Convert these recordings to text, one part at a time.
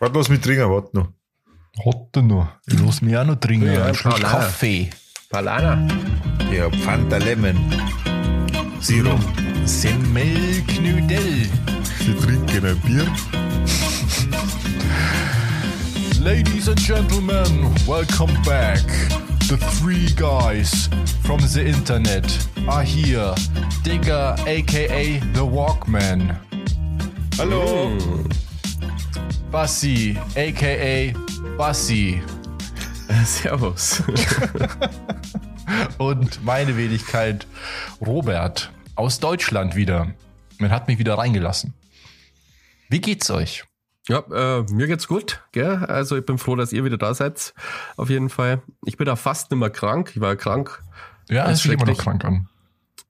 Warte, lass mich trinken, warte noch. Warte noch. Ich muss mich auch noch trinken. Ja, einen Schluck Paulana. Kaffee. Palana. Ja, Fanta Lemon. Sirup. Semmelknödel. Wir trinken ein Bier. Ladies and gentlemen, welcome back. The three guys from the internet are here. Digger, aka The Walkman. Hallo. Bassi, aka Bassi. Servus. Und meine Wenigkeit Robert aus Deutschland wieder. Man hat mich wieder reingelassen. Wie geht's euch? Ja, äh, mir geht's gut, gell? Also ich bin froh, dass ihr wieder da seid. Auf jeden Fall. Ich bin da fast nicht mehr krank. Ich war krank. Ja, es fühlt immer noch krank an.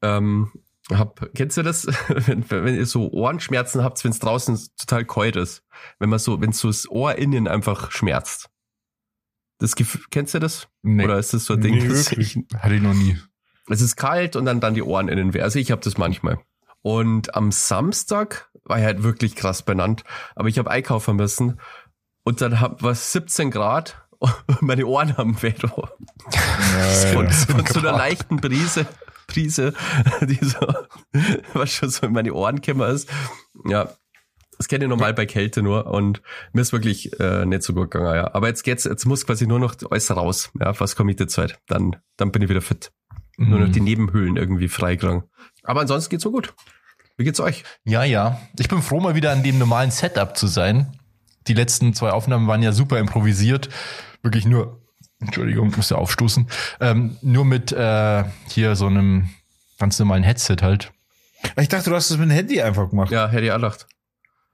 Ähm, hab, kennst du das, wenn, wenn ihr so Ohrenschmerzen habt, wenn es draußen total kalt ist? Wenn man so, wenn so das Ohr innen einfach schmerzt. Das Gefühl, kennst du das? Nee, Oder ist das so ein Ding? Nee, wirklich. ich- hatte ich noch nie. Es ist kalt und dann, dann die Ohren innen weh. Also ich habe das manchmal. Und am Samstag war ich halt wirklich krass benannt. Aber ich habe einkaufen müssen und dann hab, war es 17 Grad und meine Ohren haben weh. du. Von, von so einer leichten Brise, Brise, die so, was schon so in meine Ohren gekommen ist. Ja, das kenne ich normal bei Kälte nur und mir ist wirklich äh, nicht so gut gegangen, ja. Aber jetzt geht's, jetzt muss quasi nur noch alles raus, ja, fast Committed-Zeit. Dann, dann bin ich wieder fit. Nur noch die Nebenhöhlen irgendwie freikriegen. Aber ansonsten geht's so gut. Wie geht's euch? Ja, ja. Ich bin froh, mal wieder an dem normalen Setup zu sein. Die letzten zwei Aufnahmen waren ja super improvisiert. Wirklich nur, Entschuldigung, ich musste aufstoßen. Ähm, nur mit äh, hier so einem ganz normalen Headset halt. Ich dachte, du hast das mit dem Handy einfach gemacht. Ja, hätte ich auch gedacht.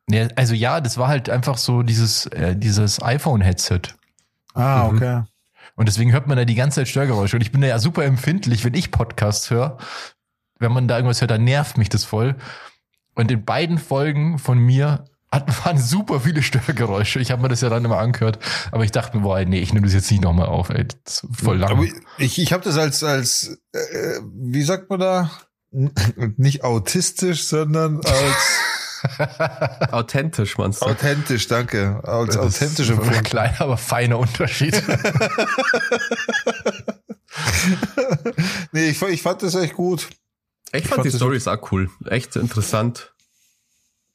Ja, also ja, das war halt einfach so dieses, äh, dieses iPhone-Headset. Ah, okay. Und deswegen hört man da die ganze Zeit Störgeräusche. Und ich bin da ja super empfindlich, wenn ich Podcasts höre. Wenn man da irgendwas hört, dann nervt mich das voll. Und in beiden Folgen von mir hat, waren super viele Störgeräusche. Ich habe mir das ja dann immer angehört. Aber ich dachte mir, boah, nee, ich nehme das jetzt nicht nochmal auf. Ey. Das ist voll lang. Aber ich, ich habe das als, als äh, wie sagt man da? Nicht autistisch, sondern als Authentisch, meinst du? authentisch, danke. Als Das ist authentisch ein empfunden. kleiner, aber feiner Unterschied. Nee, ich, fand- ich fand das echt gut. Ich fand fand die Stories auch cool. Echt interessant.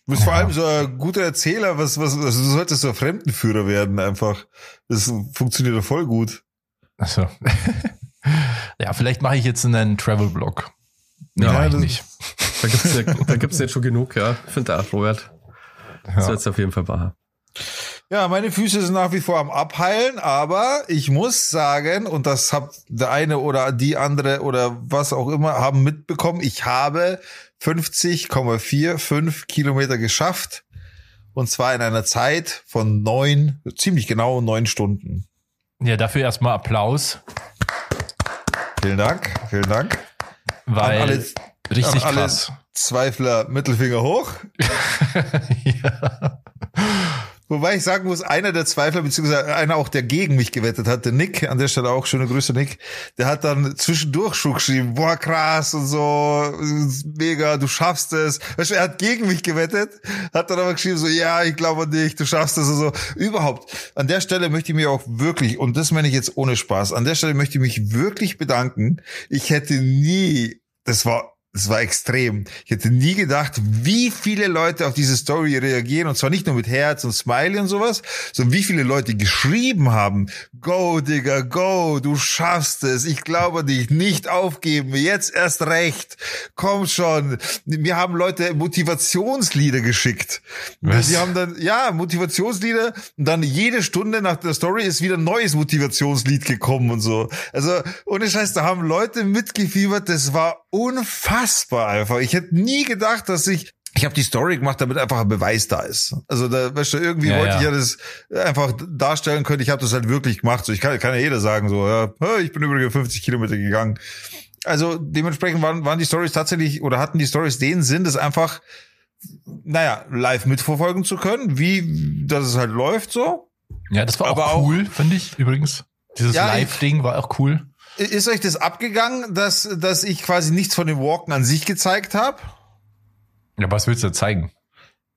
Du bist vor allem so ein guter Erzähler, was, was, also du solltest so ein Fremdenführer werden einfach. Das funktioniert doch voll gut. Also. ja, vielleicht mache ich jetzt einen Travel-Blog. Nee, Ja, das- nicht. Da gibt's ja, da gibt's jetzt schon genug, ja. Ich finde auch, Robert. Das Ja. wird's auf jeden Fall wahr. Ja, meine Füße sind nach wie vor am Abheilen, aber ich muss sagen, und das hat der eine oder die andere oder was auch immer haben mitbekommen, ich habe 50,45 Kilometer geschafft. Und zwar in einer Zeit von neun, ziemlich genau neun Stunden. Ja, dafür erstmal Applaus, Vielen Dank, vielen Dank. weil alle- richtig krass. Zweifler Mittelfinger hoch. ja. Wobei ich sagen muss, einer der Zweifler, beziehungsweise einer auch, der gegen mich gewettet hat, der Nick, an der Stelle auch schöne Grüße, Nick, der hat dann zwischendurch schon geschrieben, boah, krass und so, mega, du schaffst es. Weißt du, er hat gegen mich gewettet, hat dann aber geschrieben, so, ja, ich glaube nicht, du schaffst es und so. Überhaupt, an der Stelle möchte ich mir auch wirklich, und das meine ich jetzt ohne Spaß, an der Stelle möchte ich mich wirklich bedanken. Ich hätte nie, das war das war extrem. Ich hätte nie gedacht, wie viele Leute auf diese Story reagieren. Und zwar nicht nur mit Herz und Smiley und sowas, sondern wie viele Leute geschrieben haben. Go, Digga, go, du schaffst es. Ich glaube dich, nicht aufgeben. Jetzt erst recht. Komm schon. Mir haben Leute Motivationslieder geschickt. Was? Die haben dann, ja, Motivationslieder. Und dann jede Stunde nach der Story ist wieder ein neues Motivationslied gekommen und so. Also, ohne Scheiß, da haben Leute mitgefiebert. Das war unfassbar einfach. Ich hätte nie gedacht, dass ich ich habe die Story gemacht, damit einfach ein Beweis da ist. Also da, weißt du, irgendwie Ja, wollte ja. ich ja das einfach darstellen können. Ich habe das halt wirklich gemacht. So, ich kann, kann ja jeder sagen, so, ja, "Hey, ich bin übrigens 50 Kilometer gegangen. Also dementsprechend waren, waren die Stories tatsächlich oder hatten die Stories den Sinn, das einfach, naja, live mitverfolgen zu können, wie dass es halt läuft so. ja, das war Aber auch auch- cool, finde ich übrigens. Dieses Ja, Live-Ding war auch cool. Ist euch das abgegangen, dass, dass ich quasi nichts von dem Walken an sich gezeigt habe? Ja, was willst du zeigen?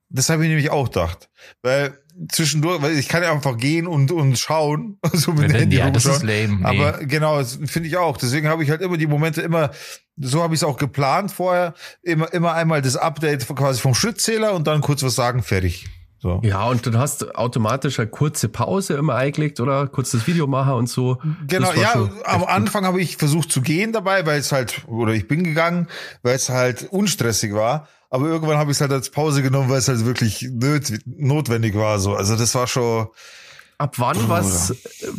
Das habe ich nämlich auch gedacht. Weil zwischendurch, weil ich kann ja einfach gehen und, und schauen. So mit dem Handy ja, das ist lame. Nee. Aber genau, das finde ich auch. Deswegen habe ich halt immer die Momente immer, so habe ich es auch geplant vorher, immer, immer einmal das Update quasi vom Schrittzähler und dann kurz was sagen, fertig. So. Ja, und dann hast du automatisch eine kurze Pause immer eingelegt, oder? Kurz das Video machen und so. Genau, ja, am. Anfang habe ich versucht zu gehen dabei, weil es halt, oder ich bin gegangen, weil es halt unstressig war. Aber irgendwann habe ich es halt als Pause genommen, weil es halt wirklich nöt notwendig war. So, also das war schon Ab wann was,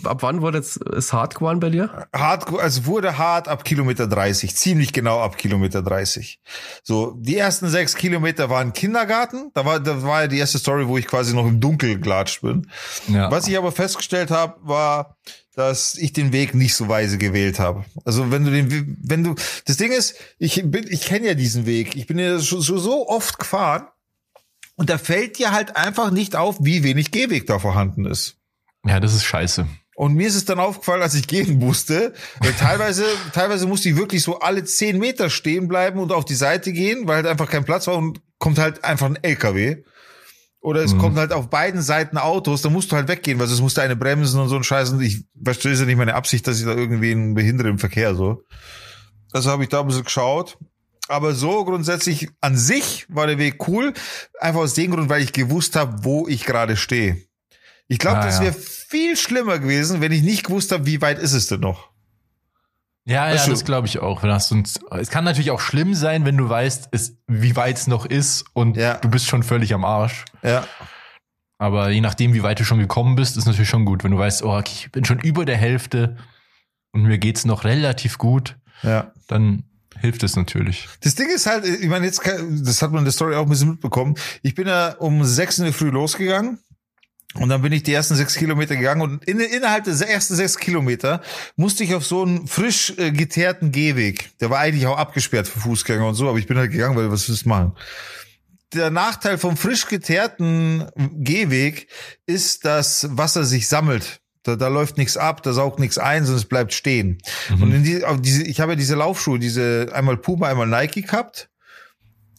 ab wann wurde jetzt es hart geworden bei dir? hart, also wurde hart ab Kilometer 30, ziemlich genau ab Kilometer 30. So, die ersten sechs Kilometer waren Kindergarten. Da war, da war ja die erste Story, wo ich quasi noch im Dunkeln gelatscht bin. ja. Was ich aber festgestellt habe, war, dass ich den Weg nicht so weise gewählt habe. Also wenn du den, wenn du, das Ding ist, ich bin, ich kenne ja diesen Weg. Ich bin ja so, so oft gefahren und da fällt dir halt einfach nicht auf, wie wenig Gehweg da vorhanden ist. Ja, das ist scheiße. Und mir ist es dann aufgefallen, als ich gehen musste. Weil teilweise, teilweise musste ich wirklich so alle zehn Meter stehen bleiben und auf die Seite gehen, weil halt einfach kein Platz war und kommt halt einfach ein LKW. Oder es kommt halt auf beiden Seiten Autos, da musst du halt weggehen, weil sonst musst du eine bremsen und so ein Scheiß. Und ich verstehe ist ja nicht meine Absicht, dass ich da irgendwen behindere im Verkehr, so. Also habe ich da ein bisschen geschaut. Aber so grundsätzlich an sich war der Weg cool. Einfach aus dem Grund, weil ich gewusst habe, wo ich gerade stehe. Ich glaube, Ah, das ja. wäre viel schlimmer gewesen, wenn ich nicht gewusst habe, wie weit ist es denn noch. Ja, ja, Weißt du- das glaube ich auch. Es kann natürlich auch schlimm sein, wenn du weißt, es, wie weit es noch ist und Ja. du bist schon völlig am Arsch. Ja. Aber je nachdem, wie weit du schon gekommen bist, ist natürlich schon gut. Wenn du weißt, oh, okay, ich bin schon über der Hälfte und mir geht's noch relativ gut, Ja. dann hilft es natürlich. Das Ding ist halt, ich meine, jetzt, kann- das hat man in der Story auch ein bisschen mitbekommen. Ich bin ja um sechs in der Früh losgegangen. Und dann bin ich die ersten sechs Kilometer gegangen und in, innerhalb der ersten sechs Kilometer musste ich auf so einen frisch äh, geteerten Gehweg. Der war eigentlich auch abgesperrt für Fußgänger und so, aber ich bin halt gegangen, weil was willst du machen? Der Nachteil vom frisch geteerten Gehweg ist, dass Wasser sich sammelt. Da, da läuft nichts ab, da saugt nichts ein, sondern es bleibt stehen. Und in die, diese, ich habe ja diese Laufschuhe, diese einmal Puma, einmal Nike gehabt.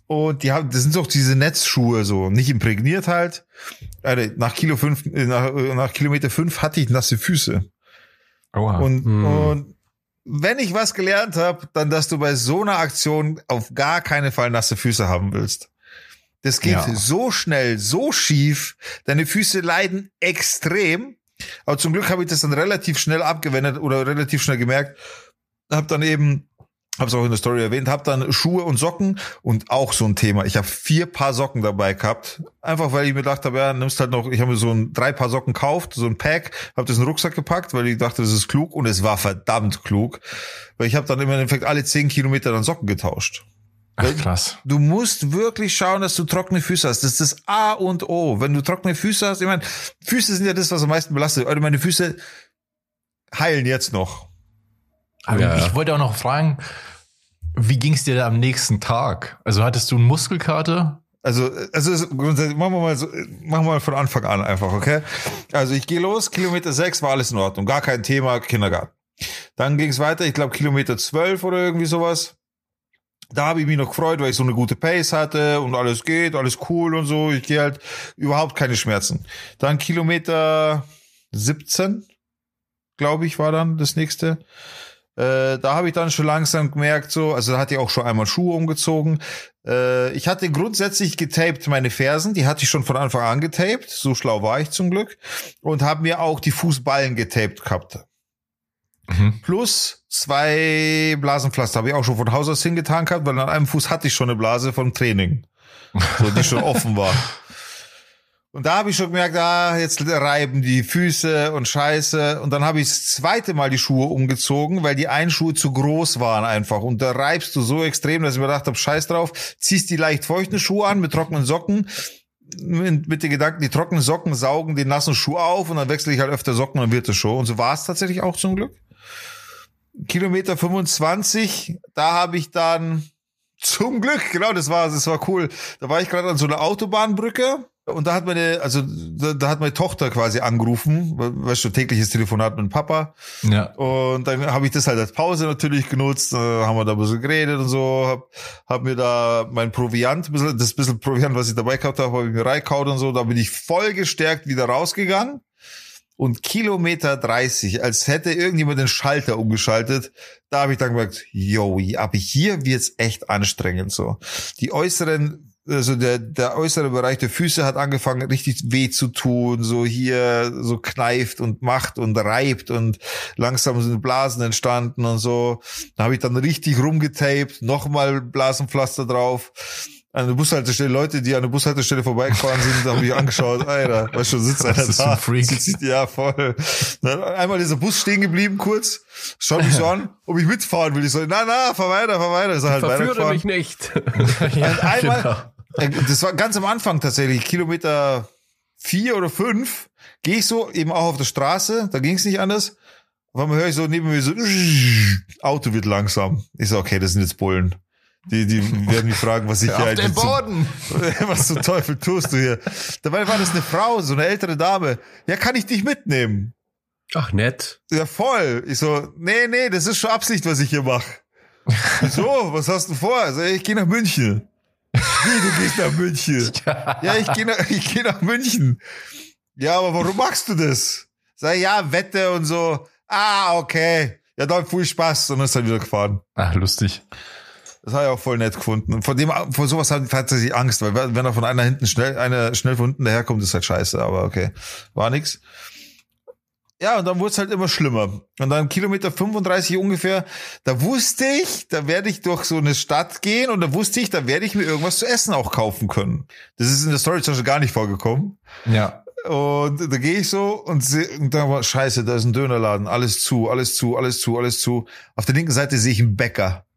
Und die haben, das sind doch diese Netzschuhe so, nicht imprägniert halt. Alter, nach Kilo fünf, äh, nach, äh, nach Kilometer fünf hatte ich nasse Füße. Oha. Und, Hm. und wenn ich was gelernt habe, dann, dass du bei so einer Aktion auf gar keinen Fall nasse Füße haben willst. Das geht Ja. so schnell, so schief. Deine Füße leiden extrem. Aber zum Glück habe ich das dann relativ schnell abgewendet oder relativ schnell gemerkt. Hab dann eben, habe es auch in der Story erwähnt, hab dann Schuhe und Socken und auch so ein Thema. Ich habe vier Paar Socken dabei gehabt, einfach weil ich mir gedacht habe, ja, nimmst halt noch. Ich habe mir so ein drei Paar Socken gekauft, so ein Pack, habe das in den Rucksack gepackt, weil ich dachte, das ist klug und es war verdammt klug, weil ich habe dann im Endeffekt alle zehn Kilometer dann Socken getauscht. Ach, krass. Du musst wirklich schauen, dass du trockene Füße hast. Das ist das A und O. Wenn du trockene Füße hast, ich meine, Füße sind ja das, was am meisten belastet. Also meine Füße heilen jetzt noch. Aber Ja. ich wollte auch noch fragen, wie ging's dir da am nächsten Tag? Also hattest du einen Muskelkater? Also, also es- machen wir mal so, machen wir mal von Anfang an einfach, okay? Also ich gehe los, Kilometer sechs war alles in Ordnung, gar kein Thema, Kindergarten. Dann ging es weiter, ich glaube Kilometer zwölf oder irgendwie sowas. Da habe ich mich noch gefreut, weil ich so eine gute Pace hatte und alles geht, alles cool und so. Ich gehe halt überhaupt keine Schmerzen. Dann Kilometer 17, glaube ich, war dann das nächste. Äh, da habe ich dann schon langsam gemerkt, so, also da hatte ich auch schon einmal Schuhe umgezogen. Äh, ich hatte grundsätzlich getaped meine Fersen, die hatte ich schon von Anfang an getaped, so schlau war ich zum Glück. Und habe mir auch die Fußballen getaped gehabt. Mhm. Plus zwei Blasenpflaster habe ich auch schon von Haus aus hingetan gehabt, weil an einem Fuß hatte ich schon eine Blase vom Training, so die schon offen war. Und da habe ich schon gemerkt, ah, jetzt reiben die Füße und Scheiße. Und dann habe ich das zweite Mal die Schuhe umgezogen, weil die einen Schuhe zu groß waren einfach. Und da reibst du so extrem, dass ich mir gedacht habe, scheiß drauf, ziehst die leicht feuchten Schuhe an mit trockenen Socken. Mit, mit den Gedanken, die trockenen Socken saugen den nassen Schuh auf und dann wechsle ich halt öfter Socken und wird es schon. Und so war es tatsächlich auch zum Glück. Kilometer 25, da habe ich dann zum Glück, genau, das war, das war cool. Da war ich gerade an so einer Autobahnbrücke Und da hat meine, also da, da hat meine Tochter quasi angerufen, weißt du, tägliches Telefonat mit dem Papa. Ja. Und dann habe ich das halt als Pause natürlich genutzt, äh, haben wir da ein bisschen geredet und so, hab, hab mir da mein Proviant, ein bisschen, das bisschen Proviant, was ich dabei gehabt habe, habe ich mir reingekaut und so, da bin ich voll gestärkt wieder rausgegangen. Und Kilometer 30, als hätte irgendjemand den Schalter umgeschaltet, da habe ich dann gemerkt, yo, aber hier wird's echt anstrengend so. Die äußeren also der, der äußere Bereich der Füße hat angefangen richtig weh zu tun, so hier so kneift und macht und reibt und langsam sind Blasen entstanden und so. Da habe ich dann richtig rumgetaped, nochmal Blasenpflaster drauf. An der Bushaltestelle, Leute, die an der Bushaltestelle vorbeigefahren sind, da habe ich angeschaut, Alter, weißt du, sitzt einer da. ein Freak. Sitzt, ja, voll. Dann einmal dieser Bus stehen geblieben, kurz, schaut mich so an, ob ich mitfahren will. Ich so, na, na, fahr weiter, fahr weiter. Ist er halt Verführe mich nicht. ja einmal, genau. Äh, das war ganz am Anfang tatsächlich, Kilometer vier oder fünf, gehe ich so eben auch auf der Straße, da ging es nicht anders. Auf einmal höre ich so neben mir so, Auto wird langsam. Ich so, okay, das sind jetzt Bullen. Die, die werden mich fragen, was ich hier Auf eigentlich den zum- Boden! was zum Teufel tust du hier? Dabei war das eine Frau, so eine ältere Dame. Ja, kann ich dich mitnehmen? Ach, nett. Ja, voll. Ich so, nee, nee, das ist schon Absicht, was ich hier mache. So, was hast du vor? Also, ich gehe nach München. Wie, du gehst nach München? Ja, ich gehe nach, ich geh nach München. Ja, aber warum machst du das? Sag, ja, Wette und so. Ah, okay. Ja, dann viel Spaß. Und dann ist er wieder gefahren. Ach, lustig. Das habe ich auch voll nett gefunden. Und von dem, vor sowas hat tatsächlich Angst, weil wenn er von einer hinten schnell, einer schnell von hinten daherkommt, ist halt scheiße, aber okay. War nix. Ja, und dann wurde es halt immer schlimmer. Und dann Kilometer 35 ungefähr, da wusste ich, da werde ich durch so eine Stadt gehen und da wusste ich, da werde ich mir irgendwas zu essen auch kaufen können. Das ist in der Story zum Beispiel gar nicht vorgekommen. Ja. Und da gehe ich so und, seh, und da war scheiße, da ist ein Dönerladen, alles zu, alles zu, alles zu, alles zu. Auf der linken Seite sehe ich einen Bäcker.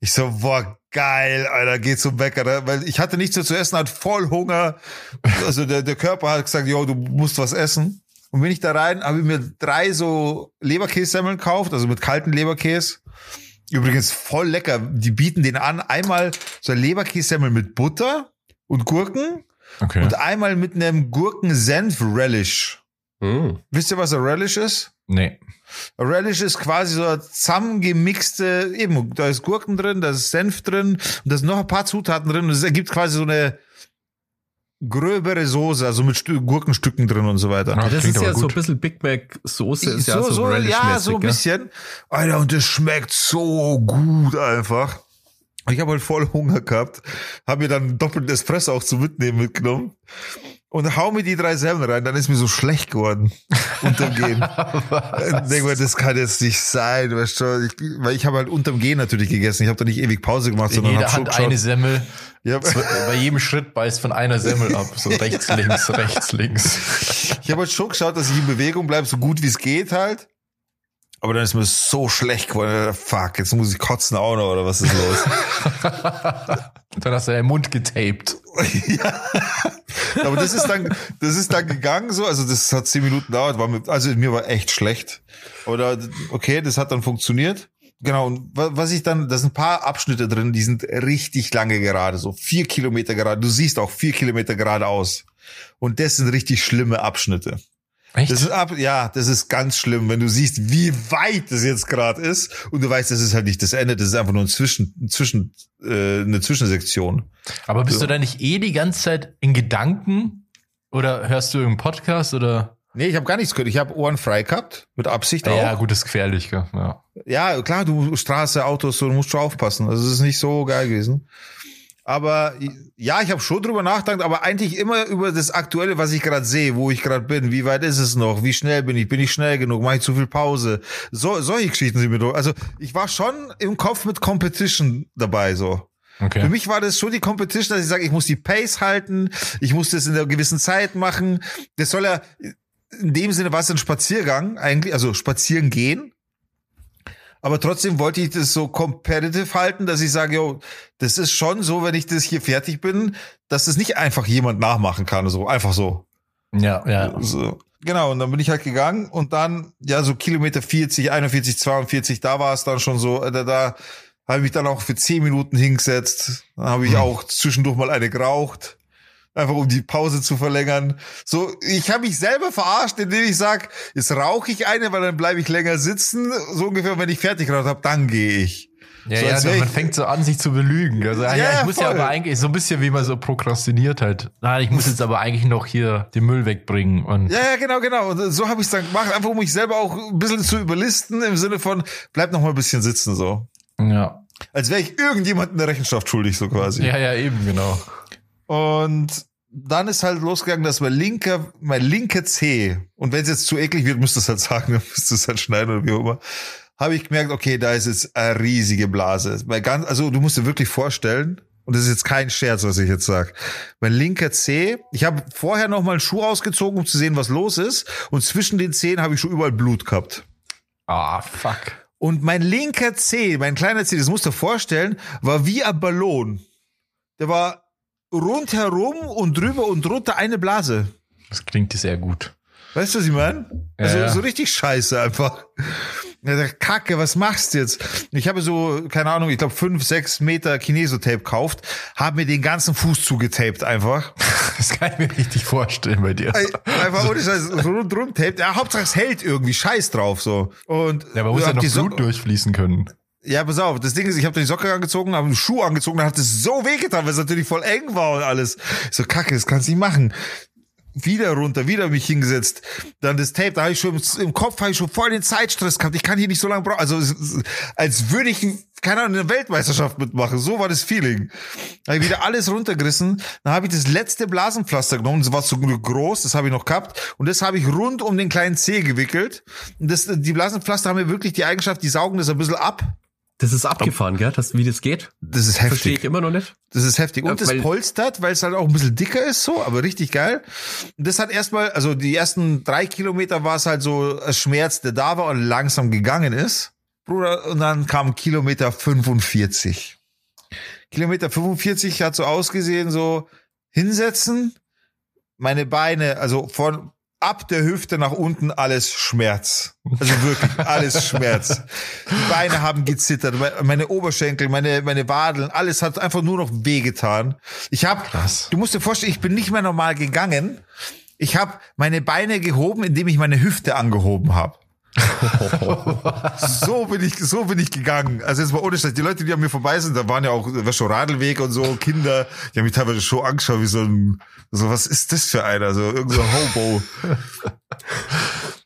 Ich so, boah, geil, Alter, geh zum Bäcker, weil ich hatte nichts mehr zu essen, hatte voll Hunger. Also der, der Körper hat gesagt, yo, du musst was essen. Und bin ich da rein, habe ich mir drei so Leberkässemmeln gekauft, also mit kalten Leberkäse. Übrigens voll lecker. Die bieten den an. Einmal so ein Leberkässemmel mit Butter und Gurken Okay. und einmal mit einem Gurken-Senf-Relish. Hm. Wisst ihr, was ein Relish ist? nee. Ein Relish ist quasi so zusammengemixte, eben, da ist Gurken drin, da ist Senf drin und da sind noch ein paar Zutaten drin und es ergibt quasi so eine gröbere Soße, also mit Stü Gurkenstücken drin und so weiter. Ja, Das klingt ist ja aber so ein gut. bisschen Big Mac Soße, ist so, ja so, so, ja, so ein bisschen. Alter, und das schmeckt so gut einfach. Ich habe halt voll Hunger gehabt, habe mir dann einen doppelten Espresso auch zum Mitnehmen mitgenommen und hau mir die drei Semmeln rein, dann ist mir so schlecht geworden unterm Gehen. Ich Denk mal, das kann jetzt nicht sein, weißt du, ich, weil ich habe halt unterm Gehen natürlich gegessen. Ich habe da nicht ewig Pause gemacht, In sondern jeder Hand geschaut. eine Semmel. Ja, Bei jedem Schritt beißt von einer Semmel ab. So rechts, links, rechts, links. ich habe halt schon geschaut, dass ich in Bewegung bleibe, so gut wie es geht halt. Aber dann ist mir so schlecht geworden. Fuck, jetzt muss ich kotzen auch noch, oder was ist los? Dann hast du deinen Mund getaped. ja. Aber das ist dann, das ist dann gegangen so, also das hat zehn Minuten gedauert, war mir, also mir war echt schlecht. Oder okay, das hat dann funktioniert. Genau, und wa- was ich dann, da sind ein paar Abschnitte drin, die sind richtig lange gerade, so vier Kilometer gerade. Du siehst auch vier Kilometer geradeaus. Und das sind richtig schlimme Abschnitte. Echt? Das ist ab, ja, das ist ganz schlimm, wenn du siehst, wie weit das jetzt gerade ist und du weißt, das ist halt nicht das Ende, das ist einfach nur ein Zwischen, ein Zwischen, äh, eine Zwischensektion. Aber bist So. du da nicht eh die ganze Zeit in Gedanken? Oder hörst du irgendeinen Podcast oder? Nee, ich habe gar nichts gehört. Ich habe Ohren frei gehabt, mit Absicht auch. Ja, gut, das ist gefährlich, gell? Ja. Ja, klar, du Straße, Autos, so, du musst schon aufpassen. Also es ist nicht so geil gewesen. Aber ja, ich habe schon drüber nachgedacht, aber eigentlich immer über das Aktuelle, was ich gerade sehe, wo ich gerade bin. Wie weit ist es noch? Wie schnell bin ich? Bin ich schnell genug? Mache ich zu viel Pause? So, solche Geschichten sind mir doch. Also ich war schon im Kopf mit Competition dabei, so. Für Okay. mich war das schon die Competition, dass ich sage, ich muss die Pace halten, ich muss das in einer gewissen Zeit machen. Das soll ja, in dem Sinne war es ein Spaziergang eigentlich, also spazieren gehen. Aber trotzdem wollte ich das so competitive halten, dass ich sage, yo, das ist schon so, wenn ich das hier fertig bin, dass das nicht einfach jemand nachmachen kann, so einfach so. Ja, ja. so. Genau, und dann bin ich halt gegangen und dann, ja, so Kilometer 40, 41, 42, da war es dann schon so, äh, da, da habe ich mich dann auch für 10 Minuten hingesetzt. Dann habe ich Hm. auch zwischendurch mal eine geraucht. Einfach um die Pause zu verlängern. So, ich habe mich selber verarscht, indem ich sag, jetzt rauche ich eine, weil dann bleibe ich länger sitzen. So ungefähr, wenn ich fertig geraucht habe, dann gehe ich. Ja, so, ja, als wär man fängt so an, sich zu belügen. Also, ja, Ja, ich muss ja voll. aber eigentlich so ein bisschen wie man so prokrastiniert halt. Nein, ich muss jetzt aber eigentlich noch hier den Müll wegbringen und Ja, ja, genau, genau. Und so habe ich es dann gemacht, einfach um mich selber auch ein bisschen zu überlisten, im Sinne von, bleib noch mal ein bisschen sitzen, so. ja. Als wäre ich irgendjemandem eine Rechenschaft schuldig, so quasi. Ja, ja, eben, genau. Und dann ist halt losgegangen, dass mein linker, mein linker Zeh, und wenn es jetzt zu eklig wird, müsst ihr es halt sagen, dann müsst ihr es halt schneiden oder wie auch immer, habe ich gemerkt, okay, da ist jetzt eine riesige Blase. Weil ganz, also du musst dir wirklich vorstellen, und das ist jetzt kein Scherz, was ich jetzt sag. Mein linker Zeh, ich habe vorher noch mal einen Schuh ausgezogen, um zu sehen, was los ist. Und zwischen den Zehen habe ich schon überall Blut gehabt. Ah, fuck. Und mein linker Zeh, mein kleiner Zeh, das musst du dir vorstellen, war wie ein Ballon. Der war rundherum und drüber und drunter eine Blase. Das klingt sehr gut. Weißt du, was ich meine? Also Ja, ja. so richtig scheiße einfach. Kacke, was machst du jetzt? Ich habe so, keine Ahnung, ich glaube fünf, sechs Meter Kinesotape gekauft, habe mir den ganzen Fuß zugetaped einfach. Das kann ich mir richtig vorstellen bei dir. Einfach ohne Scheiß, so rundrum taped. Ja, Hauptsache es hält irgendwie, scheiß drauf so. Und Ja, aber muss ja noch die Blut durchfließen können. Ja, pass auf, das Ding ist, ich habe die Socke angezogen, habe einen Schuh angezogen, dann hat es so wehgetan, weil es natürlich voll eng war und alles. So, kacke, das kannst du nicht machen. Wieder runter, wieder mich hingesetzt. Dann das Tape, da habe ich schon im- Kopf habe ich schon voll den Zeitstress gehabt. Ich kann hier nicht so lange brauchen. Also als würde ich, keine Ahnung, eine Weltmeisterschaft mitmachen. So war das Feeling. Da habe ich wieder alles runtergerissen. Dann habe ich das letzte Blasenpflaster genommen. Das war so groß, das habe ich noch gehabt. Und das habe ich rund um den kleinen Zeh gewickelt. Und das, die Blasenpflaster haben ja wirklich die Eigenschaft, die saugen das ein bisschen ab. Das ist abgefahren, gell? Das, wie das geht? Das ist Verstehe heftig. ich immer noch nicht. Das ist heftig. Ja, Und es weil- polstert, weil es halt auch ein bisschen dicker ist, so, aber richtig geil. Und das hat erstmal, also die ersten drei Kilometer war es halt so ein Schmerz, der da war und langsam gegangen ist. Bruder, und dann kam Kilometer 45. Kilometer 45 hat so ausgesehen, so hinsetzen, meine Beine, also von ab der Hüfte nach unten alles Schmerz. Also wirklich alles Schmerz. Die Beine haben gezittert, meine Oberschenkel, meine meine Wadeln, alles hat einfach nur noch wehgetan. Ich habe. Du musst dir vorstellen, ich bin nicht mehr normal gegangen. Ich habe meine Beine gehoben, indem ich meine Hüfte angehoben habe. so bin ich, so bin ich gegangen. Also jetzt mal ohne Scheiß. Die Leute, die an mir vorbei sind, da waren ja auch, da war schon Radlweg und so, Kinder, die haben mich teilweise schon angeschaut, wie so ein, so, was ist das für einer? So, irgend so ein Hobo.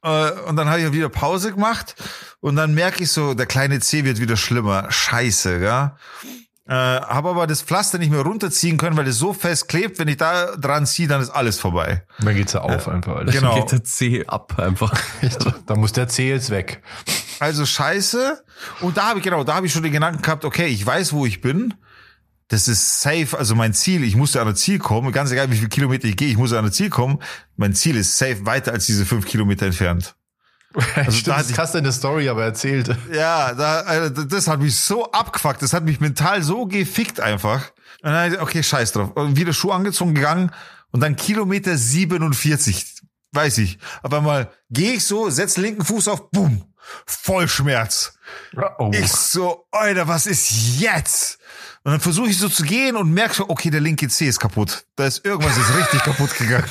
Äh, und dann habe ich wieder Pause gemacht und dann merke ich so, der kleine C wird wieder schlimmer. Scheiße, ja. Äh, habe aber das Pflaster nicht mehr runterziehen können, weil es so fest klebt, wenn ich da dran ziehe, dann ist alles vorbei. Dann geht's ja auf einfach. Alter. Genau. Geht der C ab einfach. Da muss der Zeh jetzt weg. Also scheiße. Und da habe ich, genau, da habe ich schon den Gedanken gehabt, okay, ich weiß, wo ich bin. Das ist safe, also mein Ziel, ich musste an ein Ziel kommen, ganz egal wie viele Kilometer ich gehe, ich muss an ein Ziel kommen. Mein Ziel ist safe weiter als diese fünf Kilometer entfernt. Also Stimmt, da hatte ich- hast du in der Story aber erzählt. Ja, da, also das hat mich so abgefuckt, das hat mich mental so gefickt einfach. Und dann, okay, scheiß drauf. Und wieder Schuh angezogen gegangen und dann Kilometer 47, weiß ich. Aber mal gehe ich so, setz linken Fuß auf, boom, voll Schmerz. Oh. Ich so, Alter, was ist jetzt? Und dann versuche ich so zu gehen und merke so, okay, der linke Zeh ist kaputt. Da ist irgendwas ist richtig kaputt gegangen.